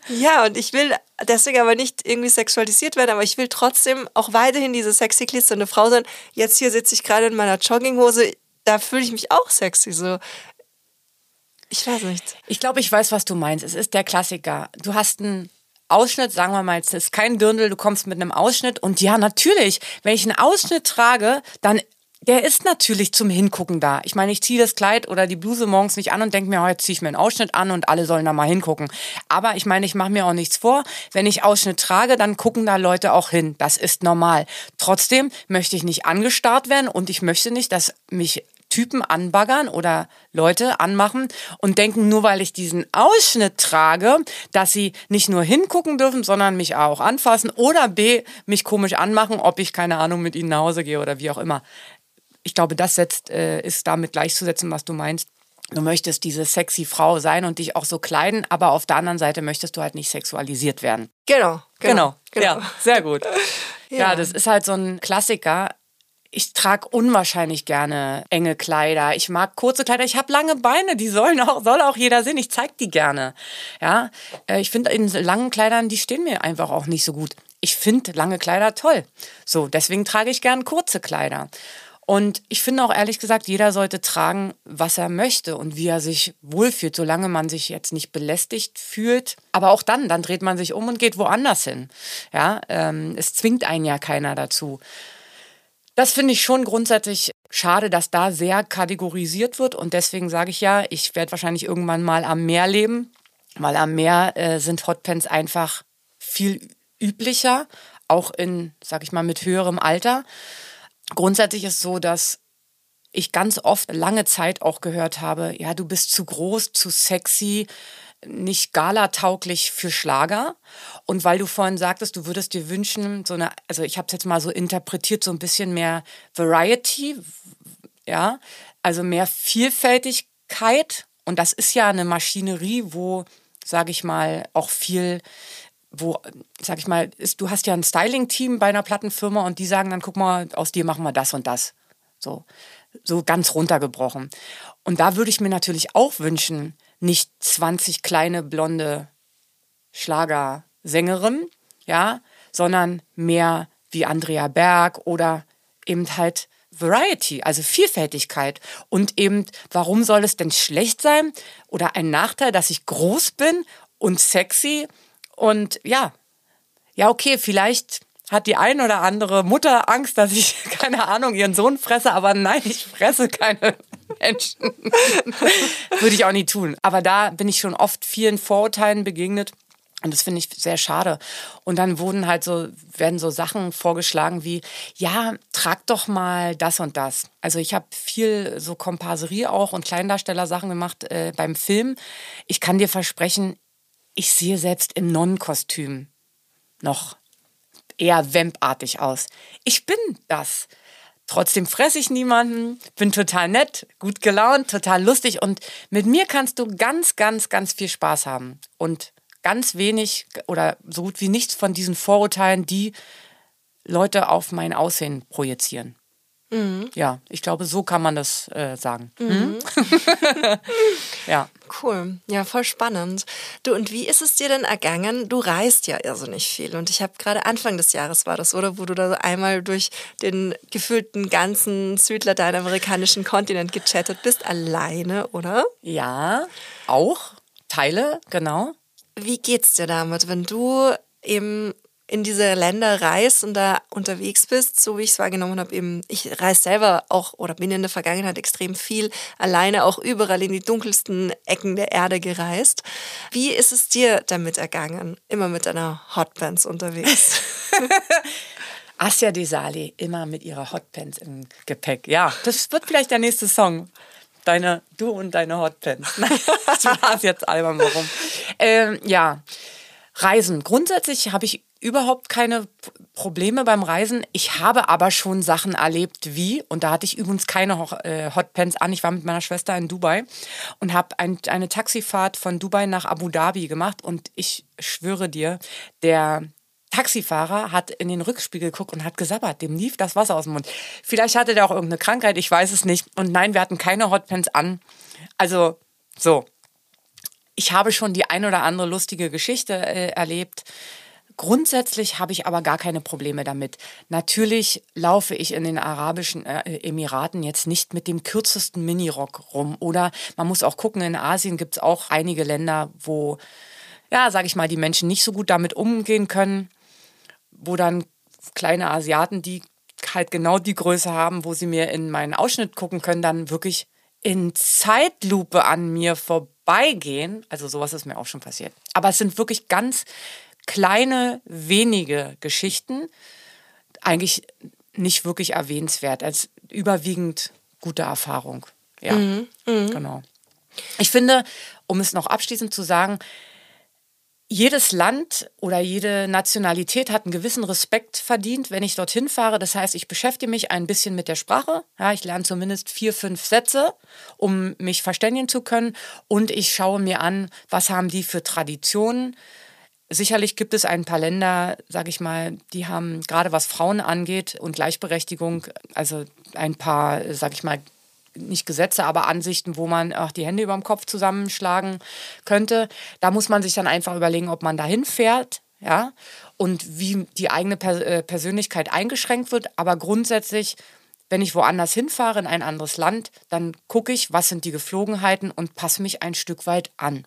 Ja, und ich will deswegen aber nicht irgendwie sexualisiert werden, aber ich will trotzdem auch weiterhin diese sexy glitzernde Frau sein. Jetzt hier sitze ich gerade in meiner Jogginghose, da fühle ich mich auch sexy. So, ich weiß nicht. Ich glaube, ich weiß, was du meinst. Es ist der Klassiker. Du hast einen Ausschnitt, sagen wir mal, es ist kein Dirndl, du kommst mit einem Ausschnitt und ja, natürlich, wenn ich einen Ausschnitt trage, dann der ist natürlich zum Hingucken da. Ich meine, ich ziehe das Kleid oder die Bluse morgens nicht an und denke mir, oh, jetzt ziehe ich mir einen Ausschnitt an und alle sollen da mal hingucken. Aber ich meine, ich mache mir auch nichts vor. Wenn ich Ausschnitt trage, dann gucken da Leute auch hin. Das ist normal. Trotzdem möchte ich nicht angestarrt werden und ich möchte nicht, dass mich Typen anbaggern oder Leute anmachen und denken, nur weil ich diesen Ausschnitt trage, dass sie nicht nur hingucken dürfen, sondern mich auch anfassen oder B, mich komisch anmachen, ob ich keine Ahnung mit ihnen nach Hause gehe oder wie auch immer. Ich glaube, das setzt, äh, ist damit gleichzusetzen, was du meinst. Du möchtest diese sexy Frau sein und dich auch so kleiden, aber auf der anderen Seite möchtest du halt nicht sexualisiert werden. Genau, genau. genau. Ja, sehr gut. ja. ja, das ist halt so ein Klassiker ich trage unwahrscheinlich gerne enge Kleider. Ich mag kurze Kleider. Ich habe lange Beine, die sollen auch, soll auch jeder sehen. Ich zeig die gerne. Ja, äh, ich finde in langen Kleidern, die stehen mir einfach auch nicht so gut. Ich finde lange Kleider toll. So, deswegen trage ich gern kurze Kleider. Und ich finde auch ehrlich gesagt, jeder sollte tragen, was er möchte und wie er sich wohlfühlt, solange man sich jetzt nicht belästigt fühlt. Aber auch dann, dann dreht man sich um und geht woanders hin. Ja, ähm, es zwingt einen ja keiner dazu. Das finde ich schon grundsätzlich schade, dass da sehr kategorisiert wird. Und deswegen sage ich ja, ich werde wahrscheinlich irgendwann mal am Meer leben, weil am Meer äh, sind Hotpants einfach viel üblicher, auch in, sag ich mal, mit höherem Alter. Grundsätzlich ist so, dass ich ganz oft lange Zeit auch gehört habe, ja, du bist zu groß, zu sexy, nicht galatauglich für Schlager. Und weil du vorhin sagtest, du würdest dir wünschen, so eine, also ich habe es jetzt mal so interpretiert, so ein bisschen mehr Variety ja, also mehr Vielfältigkeit und das ist ja eine Maschinerie, wo, sage ich mal, auch viel wo, sag ich mal, ist, du hast ja ein Styling-Team bei einer Plattenfirma und die sagen dann, guck mal, aus dir machen wir das und das. So, so ganz runtergebrochen. Und da würde ich mir natürlich auch wünschen, nicht 20 kleine blonde Schlagersängerinnen, ja, sondern mehr wie Andrea Berg oder eben halt Variety, also Vielfältigkeit. Und eben, warum soll es denn schlecht sein oder ein Nachteil, dass ich groß bin und sexy und ja, ja, okay, vielleicht hat die ein oder andere Mutter Angst, dass ich, keine Ahnung, ihren Sohn fresse, aber nein, ich fresse keine Menschen. Würde ich auch nie tun. Aber da bin ich schon oft vielen Vorurteilen begegnet. Und das finde ich sehr schade. Und dann wurden halt so, werden so Sachen vorgeschlagen wie, ja, trag doch mal das und das. Also ich habe viel so Komparserie auch und Kleindarsteller-Sachen gemacht äh, beim Film. Ich kann dir versprechen, ich sehe selbst im Nonnenkostüm noch eher vampartig aus. Ich bin das. Trotzdem fresse ich niemanden, bin total nett, gut gelaunt, total lustig und mit mir kannst du ganz, ganz, ganz viel Spaß haben und ganz wenig oder so gut wie nichts von diesen Vorurteilen, die Leute auf mein Aussehen projizieren. Mhm. Ja, ich glaube, so kann man das äh, sagen. Mhm. ja. Cool. Ja, voll spannend. Du, und wie ist es dir denn ergangen? Du reist ja irrsinnig also nicht viel. Und ich habe gerade Anfang des Jahres war das, oder? Wo du da einmal durch den gefühlten ganzen südlateinamerikanischen Kontinent gechattet bist, alleine, oder? Ja, auch. Teile, genau. Wie geht's dir damit, wenn du eben in diese Länder reist und da unterwegs bist, so wie ich es wahrgenommen habe, eben, ich reise selber auch oder bin in der Vergangenheit extrem viel alleine auch überall in die dunkelsten Ecken der Erde gereist. Wie ist es dir damit ergangen, immer mit deiner Hotpants unterwegs? Asja Desali, immer mit ihrer Hotpants im Gepäck. Ja, das wird vielleicht der nächste Song. Deine, du und deine Hotpants. das war jetzt albern, warum. Ähm, ja, Reisen. Grundsätzlich habe ich überhaupt keine Probleme beim Reisen. Ich habe aber schon Sachen erlebt wie, und da hatte ich übrigens keine äh, Hotpants an, ich war mit meiner Schwester in Dubai und habe ein, eine Taxifahrt von Dubai nach Abu Dhabi gemacht und ich schwöre dir, der Taxifahrer hat in den Rückspiegel geguckt und hat gesabbert. Dem lief das Wasser aus dem Mund. Vielleicht hatte der auch irgendeine Krankheit, ich weiß es nicht. Und nein, wir hatten keine Hotpants an. Also, so. Ich habe schon die ein oder andere lustige Geschichte äh, erlebt. Grundsätzlich habe ich aber gar keine Probleme damit. Natürlich laufe ich in den Arabischen äh, Emiraten jetzt nicht mit dem kürzesten Minirock rum. Oder man muss auch gucken, in Asien gibt es auch einige Länder, wo, ja, sage ich mal, die Menschen nicht so gut damit umgehen können, wo dann kleine Asiaten, die halt genau die Größe haben, wo sie mir in meinen Ausschnitt gucken können, dann wirklich in Zeitlupe an mir vorbeigehen. Also sowas ist mir auch schon passiert. Aber es sind wirklich ganz kleine, wenige Geschichten eigentlich nicht wirklich erwähnenswert, als überwiegend gute Erfahrung. Ja, mhm, mh. genau. Ich finde, um es noch abschließend zu sagen, jedes Land oder jede Nationalität hat einen gewissen Respekt verdient, wenn ich dorthin fahre. Das heißt, ich beschäftige mich ein bisschen mit der Sprache. Ja, ich lerne zumindest vier, fünf Sätze, um mich verständigen zu können. Und ich schaue mir an, was haben die für Traditionen Sicherlich gibt es ein paar Länder, sage ich mal, die haben gerade was Frauen angeht und Gleichberechtigung, also ein paar, sage ich mal, nicht Gesetze, aber Ansichten, wo man auch die Hände über dem Kopf zusammenschlagen könnte. Da muss man sich dann einfach überlegen, ob man dahin fährt, ja, und wie die eigene äh, Persönlichkeit eingeschränkt wird. Aber grundsätzlich, wenn ich woanders hinfahre, in ein anderes Land, dann gucke ich, was sind die Geflogenheiten und passe mich ein Stück weit an.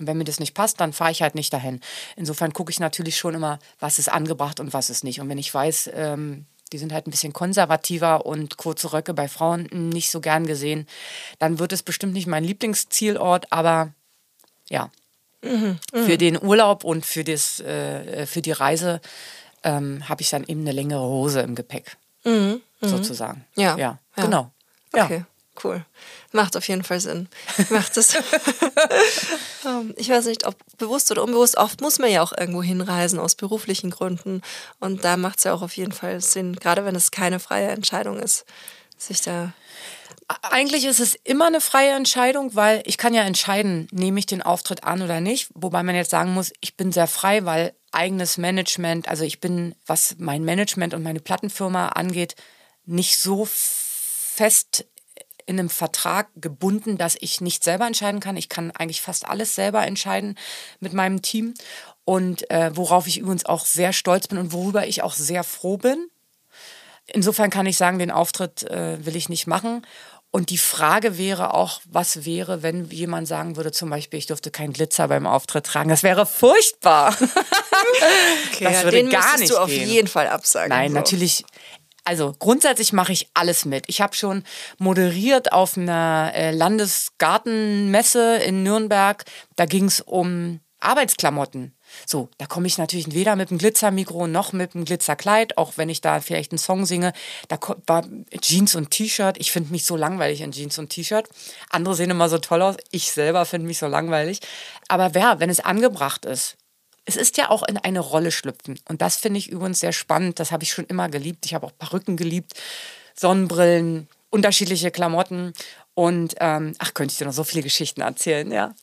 Und wenn mir das nicht passt, dann fahre ich halt nicht dahin. Insofern gucke ich natürlich schon immer, was ist angebracht und was ist nicht. Und wenn ich weiß, ähm, die sind halt ein bisschen konservativer und kurze Röcke bei Frauen nicht so gern gesehen, dann wird es bestimmt nicht mein Lieblingszielort, aber ja, mhm, mh. für den Urlaub und für, das, äh, für die Reise ähm, habe ich dann eben eine längere Hose im Gepäck, mhm, mh. sozusagen. Ja, ja, ja. genau. Okay. Ja cool. Macht auf jeden Fall Sinn. Macht es. Ähm, ich weiß nicht, ob bewusst oder unbewusst, oft muss man ja auch irgendwo hinreisen aus beruflichen Gründen. Und da macht es ja auch auf jeden Fall Sinn, gerade wenn es keine freie Entscheidung ist, sich da Eigentlich ist es immer eine freie Entscheidung, weil ich kann ja entscheiden, nehme ich den Auftritt an oder nicht. Wobei man jetzt sagen muss, ich bin sehr frei, weil eigenes Management, also ich bin, was mein Management und meine Plattenfirma angeht, nicht so fest in einem Vertrag gebunden, dass ich nicht selber entscheiden kann. Ich kann eigentlich fast alles selber entscheiden mit meinem Team. Und äh, worauf ich übrigens auch sehr stolz bin und worüber ich auch sehr froh bin. Insofern kann ich sagen, den Auftritt äh, will ich nicht machen. Und die Frage wäre auch, was wäre, wenn jemand sagen würde, zum Beispiel, ich durfte keinen Glitzer beim Auftritt tragen. Das wäre furchtbar. Okay, das würde ja, gar nicht du auf gehen. jeden Fall absagen. Nein, so. natürlich. Also grundsätzlich mache ich alles mit. Ich habe schon moderiert auf einer äh, Landesgartenmesse in Nürnberg. Da ging es um Arbeitsklamotten. So, da komme ich natürlich weder mit dem Glitzermikro noch mit dem Glitzerkleid, auch wenn ich da vielleicht einen Song singe. Da war Jeans und T-Shirt. Ich finde mich so langweilig in Jeans und T-Shirt. Andere sehen immer so toll aus. Ich selber finde mich so langweilig. Aber wer, wenn es angebracht ist, es ist ja auch in eine Rolle schlüpfen. Und das finde ich übrigens sehr spannend. Das habe ich schon immer geliebt. Ich habe auch Perücken geliebt, Sonnenbrillen, unterschiedliche Klamotten. Und ähm, ach, könnte ich dir noch so viele Geschichten erzählen, ja.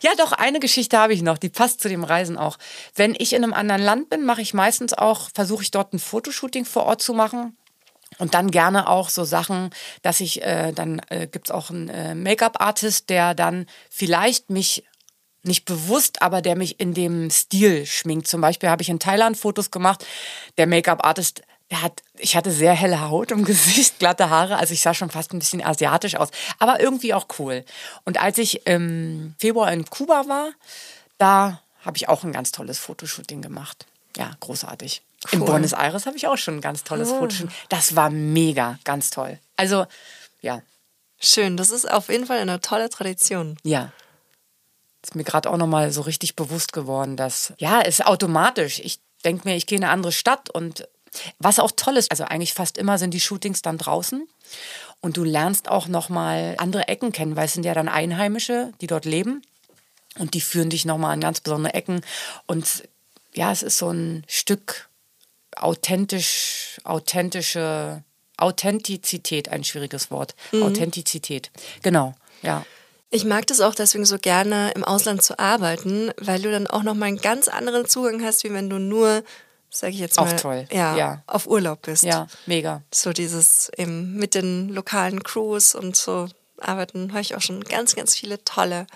Ja, doch, eine Geschichte habe ich noch, die passt zu dem Reisen auch. Wenn ich in einem anderen Land bin, mache ich meistens auch, versuche ich dort ein Fotoshooting vor Ort zu machen. Und dann gerne auch so Sachen, dass ich, äh, dann äh, gibt es auch einen äh, Make-up-Artist, der dann vielleicht mich nicht bewusst, aber der mich in dem Stil schminkt. Zum Beispiel habe ich in Thailand Fotos gemacht. Der Make-up-Artist er hat, ich hatte sehr helle Haut im Gesicht, glatte Haare, also ich sah schon fast ein bisschen asiatisch aus, aber irgendwie auch cool. Und als ich im Februar in Kuba war, da habe ich auch ein ganz tolles Fotoshooting gemacht. Ja, großartig. Cool. In Buenos Aires habe ich auch schon ein ganz tolles cool. Fotoshooting. Das war mega, ganz toll. Also, ja. Schön, das ist auf jeden Fall eine tolle Tradition. Ja. Ist mir gerade auch nochmal so richtig bewusst geworden, dass, ja, es ist automatisch. Ich denke mir, ich gehe in eine andere Stadt und was auch toll ist, also eigentlich fast immer sind die Shootings dann draußen und du lernst auch nochmal andere Ecken kennen, weil es sind ja dann Einheimische, die dort leben und die führen dich nochmal an ganz besondere Ecken und ja, es ist so ein Stück authentisch, authentische Authentizität, ein schwieriges Wort. Mhm. Authentizität, genau, ja. Ich mag das auch deswegen so gerne, im Ausland zu arbeiten, weil du dann auch nochmal einen ganz anderen Zugang hast, wie wenn du nur sage ich jetzt mal, auch toll. Ja, ja, auf Urlaub bist. Ja, mega. So dieses eben mit den lokalen Crews und so arbeiten, habe ich auch schon ganz, ganz viele tolle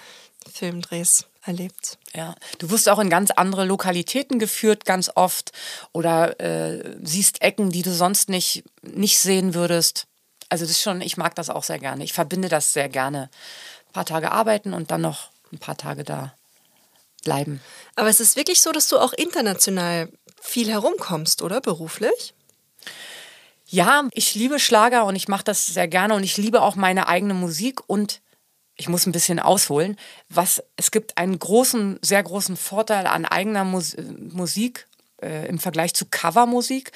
Filmdrehs erlebt. Ja, du wirst auch in ganz andere Lokalitäten geführt, ganz oft, oder äh, siehst Ecken, die du sonst nicht, nicht sehen würdest. Also das ist schon, ich mag das auch sehr gerne. Ich verbinde das sehr gerne. Ein paar Tage arbeiten und dann noch ein paar Tage da bleiben. Aber es ist wirklich so, dass du auch international viel herumkommst, oder beruflich? Ja, ich liebe Schlager und ich mache das sehr gerne und ich liebe auch meine eigene Musik und ich muss ein bisschen ausholen, was es gibt einen großen, sehr großen Vorteil an eigener Mus Musik äh, im Vergleich zu Covermusik.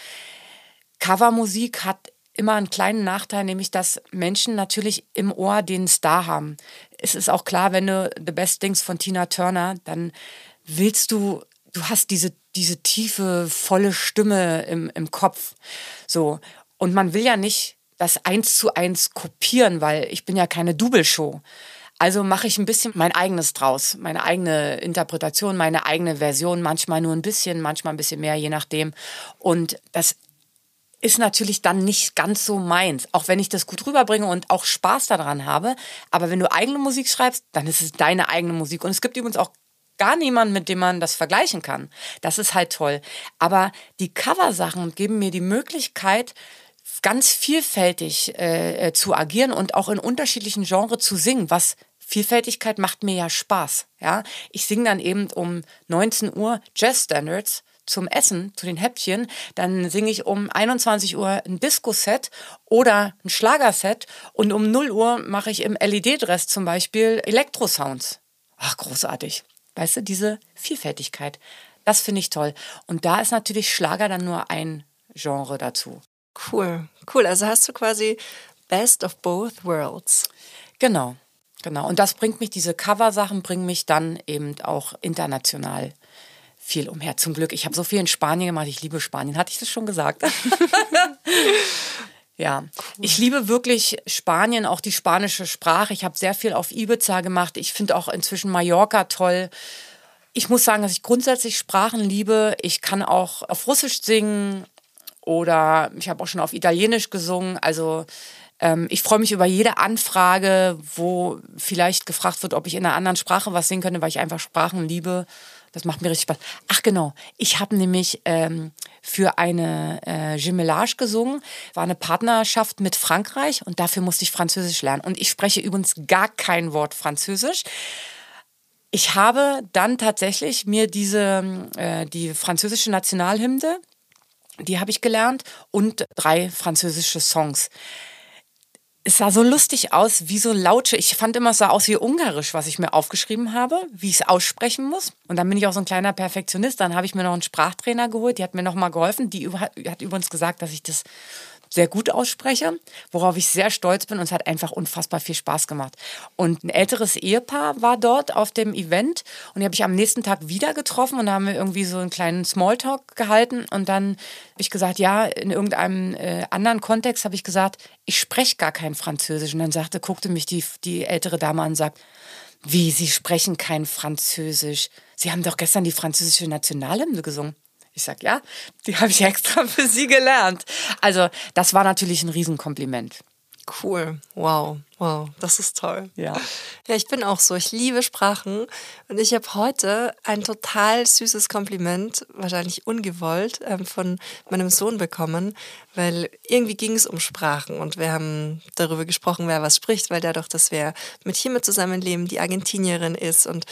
Covermusik hat immer einen kleinen Nachteil, nämlich dass Menschen natürlich im Ohr den Star haben. Es ist auch klar, wenn du The Best Things von Tina Turner, dann willst du, du hast diese diese tiefe, volle Stimme im, im Kopf. So. Und man will ja nicht das eins zu eins kopieren, weil ich bin ja keine Doubleshow. Also mache ich ein bisschen mein eigenes draus, meine eigene Interpretation, meine eigene Version, manchmal nur ein bisschen, manchmal ein bisschen mehr, je nachdem. Und das ist natürlich dann nicht ganz so meins, auch wenn ich das gut rüberbringe und auch Spaß daran habe. Aber wenn du eigene Musik schreibst, dann ist es deine eigene Musik. Und es gibt übrigens auch gar niemand, mit dem man das vergleichen kann. Das ist halt toll. Aber die Coversachen geben mir die Möglichkeit, ganz vielfältig äh, zu agieren und auch in unterschiedlichen Genres zu singen, was Vielfältigkeit macht mir ja Spaß. Ja, ich singe dann eben um 19 Uhr Jazz Standards zum Essen, zu den Häppchen, dann singe ich um 21 Uhr ein Disco-Set oder ein Schlagerset und um 0 Uhr mache ich im LED-Dress zum Beispiel Elektrosounds. Ach, großartig. Weißt du, diese Vielfältigkeit. Das finde ich toll. Und da ist natürlich Schlager dann nur ein Genre dazu. Cool, cool. Also hast du quasi Best of Both Worlds. Genau, genau. Und das bringt mich, diese Cover-Sachen bringen mich dann eben auch international viel umher. Zum Glück. Ich habe so viel in Spanien gemacht. Ich liebe Spanien. Hatte ich das schon gesagt? Ja, ich liebe wirklich Spanien, auch die spanische Sprache. Ich habe sehr viel auf Ibiza gemacht. Ich finde auch inzwischen Mallorca toll. Ich muss sagen, dass ich grundsätzlich Sprachen liebe. Ich kann auch auf Russisch singen oder ich habe auch schon auf Italienisch gesungen. Also ähm, ich freue mich über jede Anfrage, wo vielleicht gefragt wird, ob ich in einer anderen Sprache was singen könnte, weil ich einfach Sprachen liebe. Das macht mir richtig Spaß. Ach genau, ich habe nämlich ähm, für eine äh, Jumelage gesungen, war eine Partnerschaft mit Frankreich und dafür musste ich Französisch lernen. Und ich spreche übrigens gar kein Wort Französisch. Ich habe dann tatsächlich mir diese, äh, die französische Nationalhymne, die habe ich gelernt und drei französische Songs es sah so lustig aus, wie so Lautsche. Ich fand immer, es sah aus wie Ungarisch, was ich mir aufgeschrieben habe, wie ich es aussprechen muss. Und dann bin ich auch so ein kleiner Perfektionist. Dann habe ich mir noch einen Sprachtrainer geholt, die hat mir noch mal geholfen. Die hat übrigens gesagt, dass ich das sehr gut ausspreche, worauf ich sehr stolz bin und es hat einfach unfassbar viel Spaß gemacht. Und ein älteres Ehepaar war dort auf dem Event und die habe ich am nächsten Tag wieder getroffen und da haben wir irgendwie so einen kleinen Smalltalk gehalten und dann habe ich gesagt, ja, in irgendeinem äh, anderen Kontext habe ich gesagt, ich spreche gar kein Französisch und dann sagte, guckte mich die, die ältere Dame an und sagt, wie, Sie sprechen kein Französisch? Sie haben doch gestern die französische Nationalhymne gesungen. Ich sag, ja, die habe ich extra für Sie gelernt. Also, das war natürlich ein Riesenkompliment. Cool. Wow. Wow, das ist toll. Ja. Ja, ich bin auch so. Ich liebe Sprachen. Und ich habe heute ein total süßes Kompliment, wahrscheinlich ungewollt, ähm, von meinem Sohn bekommen, weil irgendwie ging es um Sprachen und wir haben darüber gesprochen, wer was spricht, weil dadurch, dass wir mit Chime zusammenleben, die Argentinierin ist und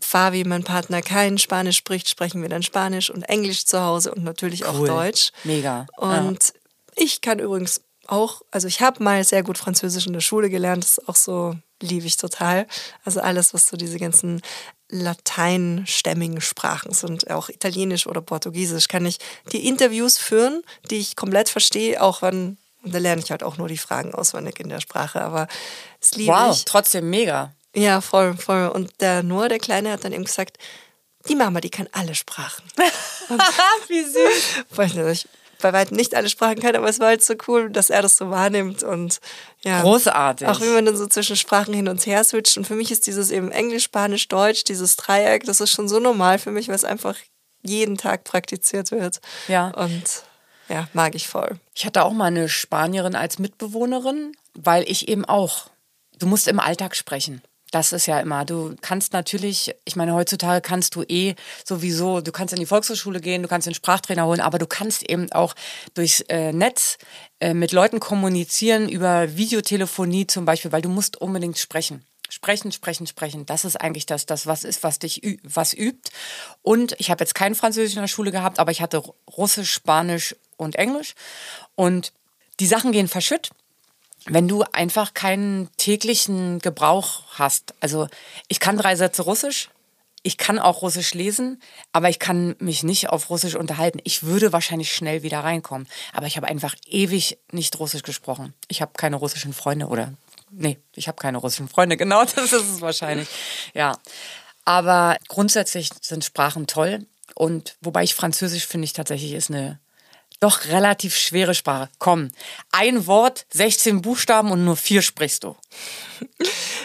Fabi, mein Partner, kein Spanisch spricht, sprechen wir dann Spanisch und Englisch zu Hause und natürlich auch Deutsch. Mega. Und ja. ich kann übrigens auch, also ich habe mal sehr gut Französisch in der Schule gelernt, das ist auch so, liebe ich total. Also alles, was so diese ganzen lateinstämmigen Sprachen sind, auch Italienisch oder Portugiesisch, kann ich die Interviews führen, die ich komplett verstehe, auch wenn, da lerne ich halt auch nur die Fragen auswendig in der Sprache, aber es liebe wow, ich. Wow, trotzdem mega. Ja, voll, voll. Und der Noah, der Kleine, hat dann eben gesagt, die Mama, die kann alle Sprachen. Wie süß. Weiß nicht, bei weitem nicht alle Sprachen kann, aber es war halt so cool, dass er das so wahrnimmt und ja. Großartig. Auch wie man dann so zwischen Sprachen hin und her switcht. Und für mich ist dieses eben Englisch, Spanisch, Deutsch, dieses Dreieck, das ist schon so normal für mich, weil es einfach jeden Tag praktiziert wird. Ja. Und ja, mag ich voll. Ich hatte auch mal eine Spanierin als Mitbewohnerin, weil ich eben auch, du musst im Alltag sprechen. Das ist ja immer, du kannst natürlich, ich meine, heutzutage kannst du eh sowieso, du kannst in die Volkshochschule gehen, du kannst den Sprachtrainer holen, aber du kannst eben auch durchs äh, Netz äh, mit Leuten kommunizieren, über Videotelefonie zum Beispiel, weil du musst unbedingt sprechen. Sprechen, sprechen, sprechen. Das ist eigentlich das, das was ist, was dich was übt. Und ich habe jetzt kein Französisch in der Schule gehabt, aber ich hatte Russisch, Spanisch und Englisch. Und die Sachen gehen verschütt wenn du einfach keinen täglichen Gebrauch hast. Also ich kann drei Sätze Russisch, ich kann auch Russisch lesen, aber ich kann mich nicht auf Russisch unterhalten. Ich würde wahrscheinlich schnell wieder reinkommen, aber ich habe einfach ewig nicht Russisch gesprochen. Ich habe keine russischen Freunde oder nee, ich habe keine russischen Freunde. Genau, das ist es wahrscheinlich. Ja, aber grundsätzlich sind Sprachen toll und wobei ich Französisch finde ich tatsächlich ist eine doch relativ schwere Sprache. Komm, ein Wort, 16 Buchstaben und nur vier sprichst du.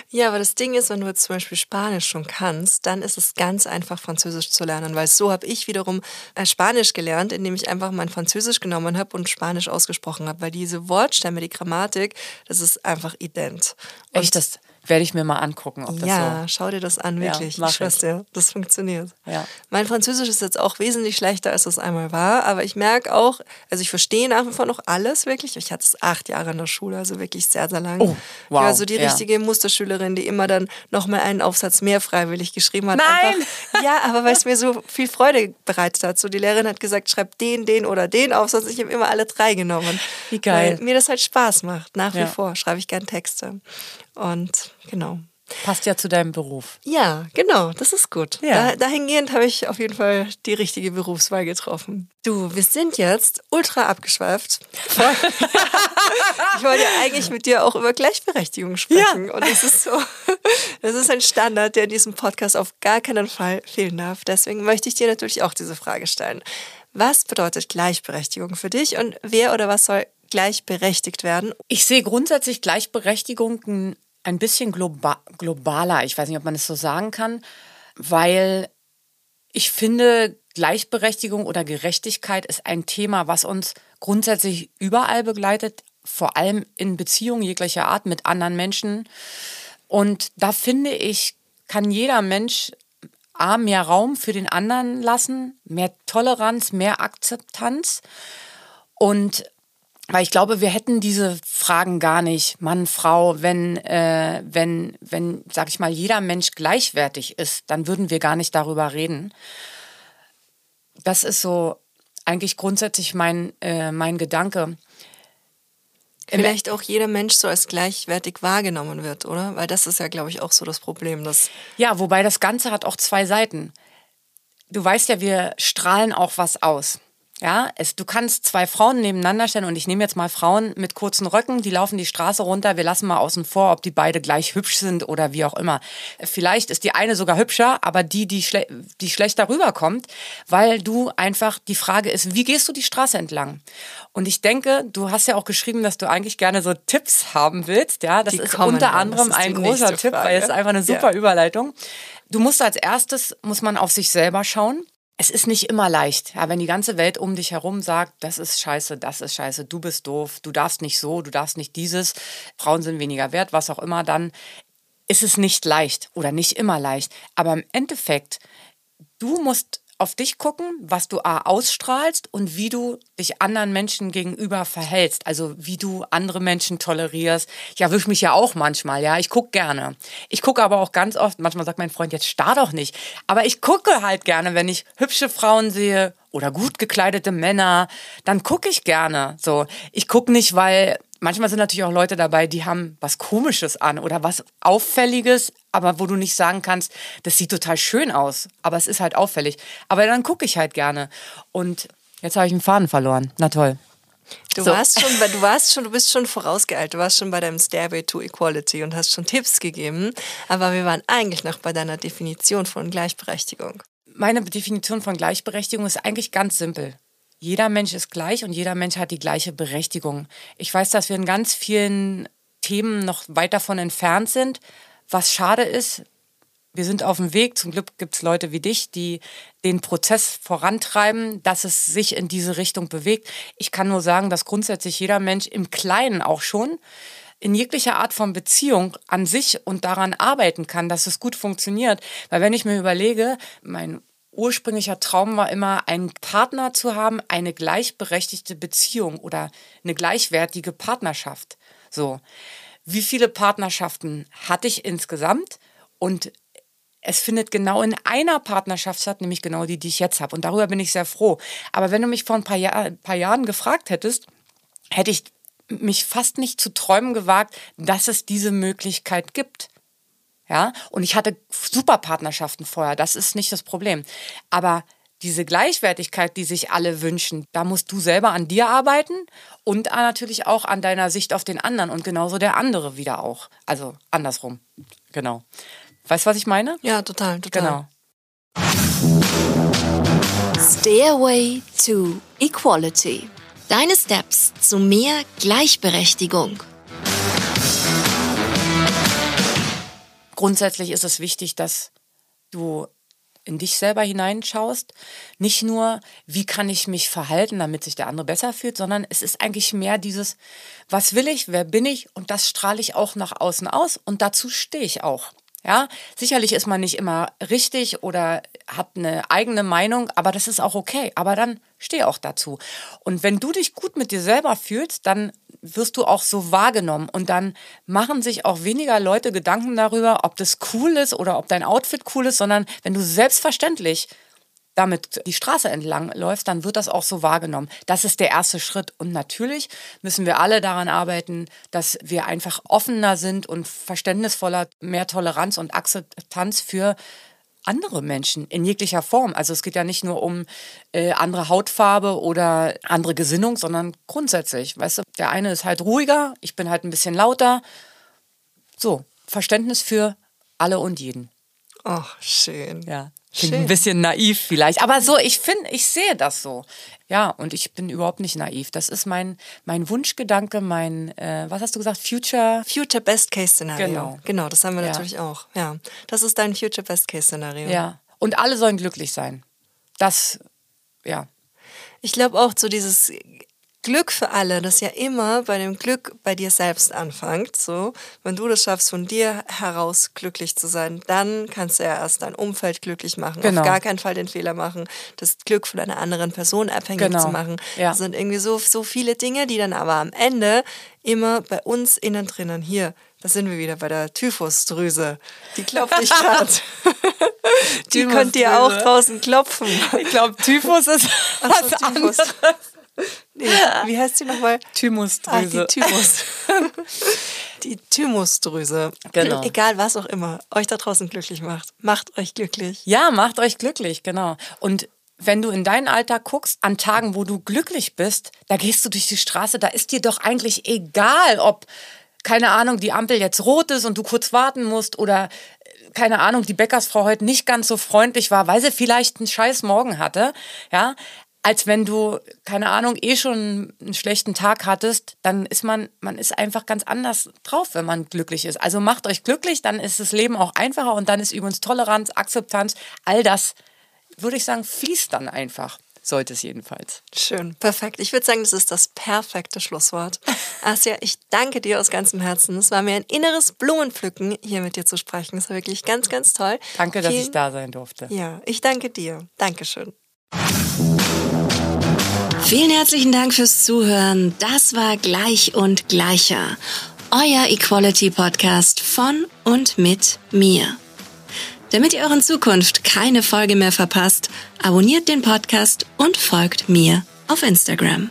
Ja, aber das Ding ist, wenn du jetzt zum Beispiel Spanisch schon kannst, dann ist es ganz einfach, Französisch zu lernen, weil so habe ich wiederum äh, Spanisch gelernt, indem ich einfach mein Französisch genommen habe und Spanisch ausgesprochen habe, weil diese Wortstämme, die Grammatik, das ist einfach ident. Und Echt, das, werde ich mir mal angucken, ob das ja, so. schau dir das an, wirklich. Ja, ich schwör's dir, das funktioniert. Ja. Mein Französisch ist jetzt auch wesentlich schlechter, als es einmal war, aber ich merke auch, also ich verstehe nach wie vor noch alles wirklich. Ich hatte es acht Jahre in der Schule, also wirklich sehr, sehr lang. Oh, wow. Ich war so die ja. richtige Musterschülerin, die immer dann noch mal einen Aufsatz mehr freiwillig geschrieben hat. Nein! Einfach, ja, aber weil es mir so viel Freude bereitet hat. So die Lehrerin hat gesagt, schreib den, den oder den Aufsatz. Ich habe immer alle drei genommen. Wie geil. Weil mir das halt Spaß macht. Nach wie vor schreibe ich gern Texte. Und genau. Passt ja zu deinem Beruf. Ja, genau, das ist gut. Ja. Da, dahingehend habe ich auf jeden Fall die richtige Berufswahl getroffen. Du, wir sind jetzt ultra abgeschweift. ich wollte ja eigentlich mit dir auch über Gleichberechtigung sprechen. Ja. Und es ist so, das ist ein Standard, der in diesem Podcast auf gar keinen Fall fehlen darf. Deswegen möchte ich dir natürlich auch diese Frage stellen. Was bedeutet Gleichberechtigung für dich und wer oder was soll gleichberechtigt werden? Ich sehe grundsätzlich Gleichberechtigung ein bisschen globa globaler. Ich weiß nicht, ob man es so sagen kann, weil ich finde, Gleichberechtigung oder Gerechtigkeit ist ein Thema, was uns grundsätzlich überall begleitet, vor allem in Beziehungen jeglicher Art mit anderen Menschen. Und da finde ich, kann jeder Mensch A, mehr Raum für den anderen lassen, mehr Toleranz, mehr Akzeptanz. Und weil ich glaube, wir hätten diese Fragen gar nicht, Mann, Frau, wenn, äh, wenn, wenn, sag ich mal, jeder Mensch gleichwertig ist, dann würden wir gar nicht darüber reden. Das ist so eigentlich grundsätzlich mein, äh, mein Gedanke. Vielleicht auch jeder Mensch so als gleichwertig wahrgenommen wird, oder? Weil das ist ja, glaube ich, auch so das Problem. Dass ja, wobei das Ganze hat auch zwei Seiten. Du weißt ja, wir strahlen auch was aus. Ja, es, du kannst zwei Frauen nebeneinander stellen und ich nehme jetzt mal Frauen mit kurzen Röcken, die laufen die Straße runter. Wir lassen mal außen vor, ob die beide gleich hübsch sind oder wie auch immer. Vielleicht ist die eine sogar hübscher, aber die, die, schle die schlechter rüberkommt, weil du einfach, die Frage ist, wie gehst du die Straße entlang? Und ich denke, du hast ja auch geschrieben, dass du eigentlich gerne so Tipps haben willst. Ja, das die ist unter anderem ist ein großer Tipp, weil es ist einfach eine super ja. Überleitung. Du musst als erstes, muss man auf sich selber schauen es ist nicht immer leicht. Ja, wenn die ganze Welt um dich herum sagt, das ist scheiße, das ist scheiße, du bist doof, du darfst nicht so, du darfst nicht dieses, Frauen sind weniger wert, was auch immer, dann ist es nicht leicht oder nicht immer leicht. Aber im Endeffekt, du musst auf dich gucken, was du A, ausstrahlst und wie du dich anderen Menschen gegenüber verhältst. Also wie du andere Menschen tolerierst. Ich erwische mich ja auch manchmal, ja. Ich gucke gerne. Ich gucke aber auch ganz oft, manchmal sagt mein Freund, jetzt starr doch nicht. Aber ich gucke halt gerne, wenn ich hübsche Frauen sehe oder gut gekleidete Männer, dann gucke ich gerne. So, ich gucke nicht, weil manchmal sind natürlich auch Leute dabei, die haben was Komisches an oder was Auffälliges, aber wo du nicht sagen kannst, das sieht total schön aus, aber es ist halt auffällig. Aber dann gucke ich halt gerne. Und jetzt habe ich einen Faden verloren. Na toll. Du so. warst schon, du warst schon, du bist schon vorausgeeilt. Du warst schon bei deinem Stairway to Equality und hast schon Tipps gegeben. Aber wir waren eigentlich noch bei deiner Definition von Gleichberechtigung. Meine Definition von Gleichberechtigung ist eigentlich ganz simpel jeder Mensch ist gleich und jeder Mensch hat die gleiche Berechtigung. Ich weiß, dass wir in ganz vielen Themen noch weit davon entfernt sind, was schade ist. Wir sind auf dem Weg. Zum Glück gibt es Leute wie dich, die den Prozess vorantreiben, dass es sich in diese Richtung bewegt. Ich kann nur sagen, dass grundsätzlich jeder Mensch im Kleinen auch schon in jeglicher Art von Beziehung an sich und daran arbeiten kann, dass es gut funktioniert. Weil wenn ich mir überlege, mein ursprünglicher Traum war immer, einen Partner zu haben, eine gleichberechtigte Beziehung oder eine gleichwertige Partnerschaft. So. Wie viele Partnerschaften hatte ich insgesamt? Und es findet genau in einer Partnerschaft statt, nämlich genau die, die ich jetzt habe. Und darüber bin ich sehr froh. Aber wenn du mich vor ein paar, Jahr, paar Jahren gefragt hättest, hätte ich mich fast nicht zu träumen gewagt, dass es diese Möglichkeit gibt. Ja, und ich hatte super Partnerschaften vorher, das ist nicht das Problem. Aber diese Gleichwertigkeit, die sich alle wünschen, da musst du selber an dir arbeiten und natürlich auch an deiner Sicht auf den anderen und genauso der andere wieder auch. Also andersrum. Genau. Weißt du, was ich meine? Ja, total, total. Genau. Stairway to Equality. Deine Steps zu mehr Gleichberechtigung. Grundsätzlich ist es wichtig, dass du in dich selber hineinschaust. Nicht nur, wie kann ich mich verhalten, damit sich der andere besser fühlt, sondern es ist eigentlich mehr dieses, was will ich, wer bin ich und das strahle ich auch nach außen aus und dazu stehe ich auch. Ja, sicherlich ist man nicht immer richtig oder hat eine eigene Meinung, aber das ist auch okay. Aber dann steh auch dazu. Und wenn du dich gut mit dir selber fühlst, dann wirst du auch so wahrgenommen und dann machen sich auch weniger Leute Gedanken darüber, ob das cool ist oder ob dein Outfit cool ist, sondern wenn du selbstverständlich damit die Straße entlang läufst, dann wird das auch so wahrgenommen. Das ist der erste Schritt. Und natürlich müssen wir alle daran arbeiten, dass wir einfach offener sind und verständnisvoller, mehr Toleranz und Akzeptanz für andere Menschen in jeglicher Form. Also es geht ja nicht nur um äh, andere Hautfarbe oder andere Gesinnung, sondern grundsätzlich. Weißt du, der eine ist halt ruhiger, ich bin halt ein bisschen lauter. So, Verständnis für alle und jeden. Ach, schön. Ja. Klingt ein bisschen naiv vielleicht. Aber so, ich finde, ich sehe das so. Ja, und ich bin überhaupt nicht naiv. Das ist mein, mein Wunschgedanke, mein, äh, was hast du gesagt, Future? Future Best Case Szenario. Genau. Genau, das haben wir Ja. natürlich auch. Ja. Das ist dein Future Best Case Szenario. Ja. Und alle sollen glücklich sein. Das, ja. Ich glaube auch so dieses Glück für alle, das ja immer bei dem Glück bei dir selbst anfängt. So, wenn du das schaffst, von dir heraus glücklich zu sein, dann kannst du ja erst dein Umfeld glücklich machen. Genau. Auf gar keinen Fall den Fehler machen, das Glück von einer anderen Person abhängig Genau. zu machen. Ja. Das sind irgendwie so, so viele Dinge, die dann aber am Ende immer bei uns innen drinnen hier. Da sind wir wieder bei der Typhusdrüse. Die klopft dich gerade. Die könnt ihr auch draußen klopfen. Ich glaube, Typhus ist so, Typhus. Nee, wie heißt die nochmal? Ah, die Thymusdrüse. Thymus. die Thymusdrüse. Genau. Egal was auch immer euch da draußen glücklich macht. Macht euch glücklich. Ja, macht euch glücklich, genau. Und wenn du in deinen Alltag guckst, an Tagen, wo du glücklich bist, da gehst du durch die Straße, da ist dir doch eigentlich egal, ob, keine Ahnung, die Ampel jetzt rot ist und du kurz warten musst oder, keine Ahnung, die Bäckersfrau heute nicht ganz so freundlich war, weil sie vielleicht einen scheiß Morgen hatte, ja. Als wenn du, keine Ahnung, eh schon einen schlechten Tag hattest, dann ist man, man ist einfach ganz anders drauf, wenn man glücklich ist. Also macht euch glücklich, dann ist das Leben auch einfacher und dann ist übrigens Toleranz, Akzeptanz, all das, würde ich sagen, fließt dann einfach. Sollte es jedenfalls. Schön, perfekt. Ich würde sagen, das ist das perfekte Schlusswort. Asja, ich danke dir aus ganzem Herzen. Es war mir ein inneres Blumenpflücken, hier mit dir zu sprechen. Es war wirklich ganz, ganz toll. Danke, dass Vielen- ich da sein durfte. Ja, ich danke dir. Dankeschön. Vielen herzlichen Dank fürs Zuhören. Das war Gleich und Gleicher. Euer Equality Podcast von und mit mir. Damit ihr euren Zukunft keine Folge mehr verpasst, abonniert den Podcast und folgt mir auf Instagram.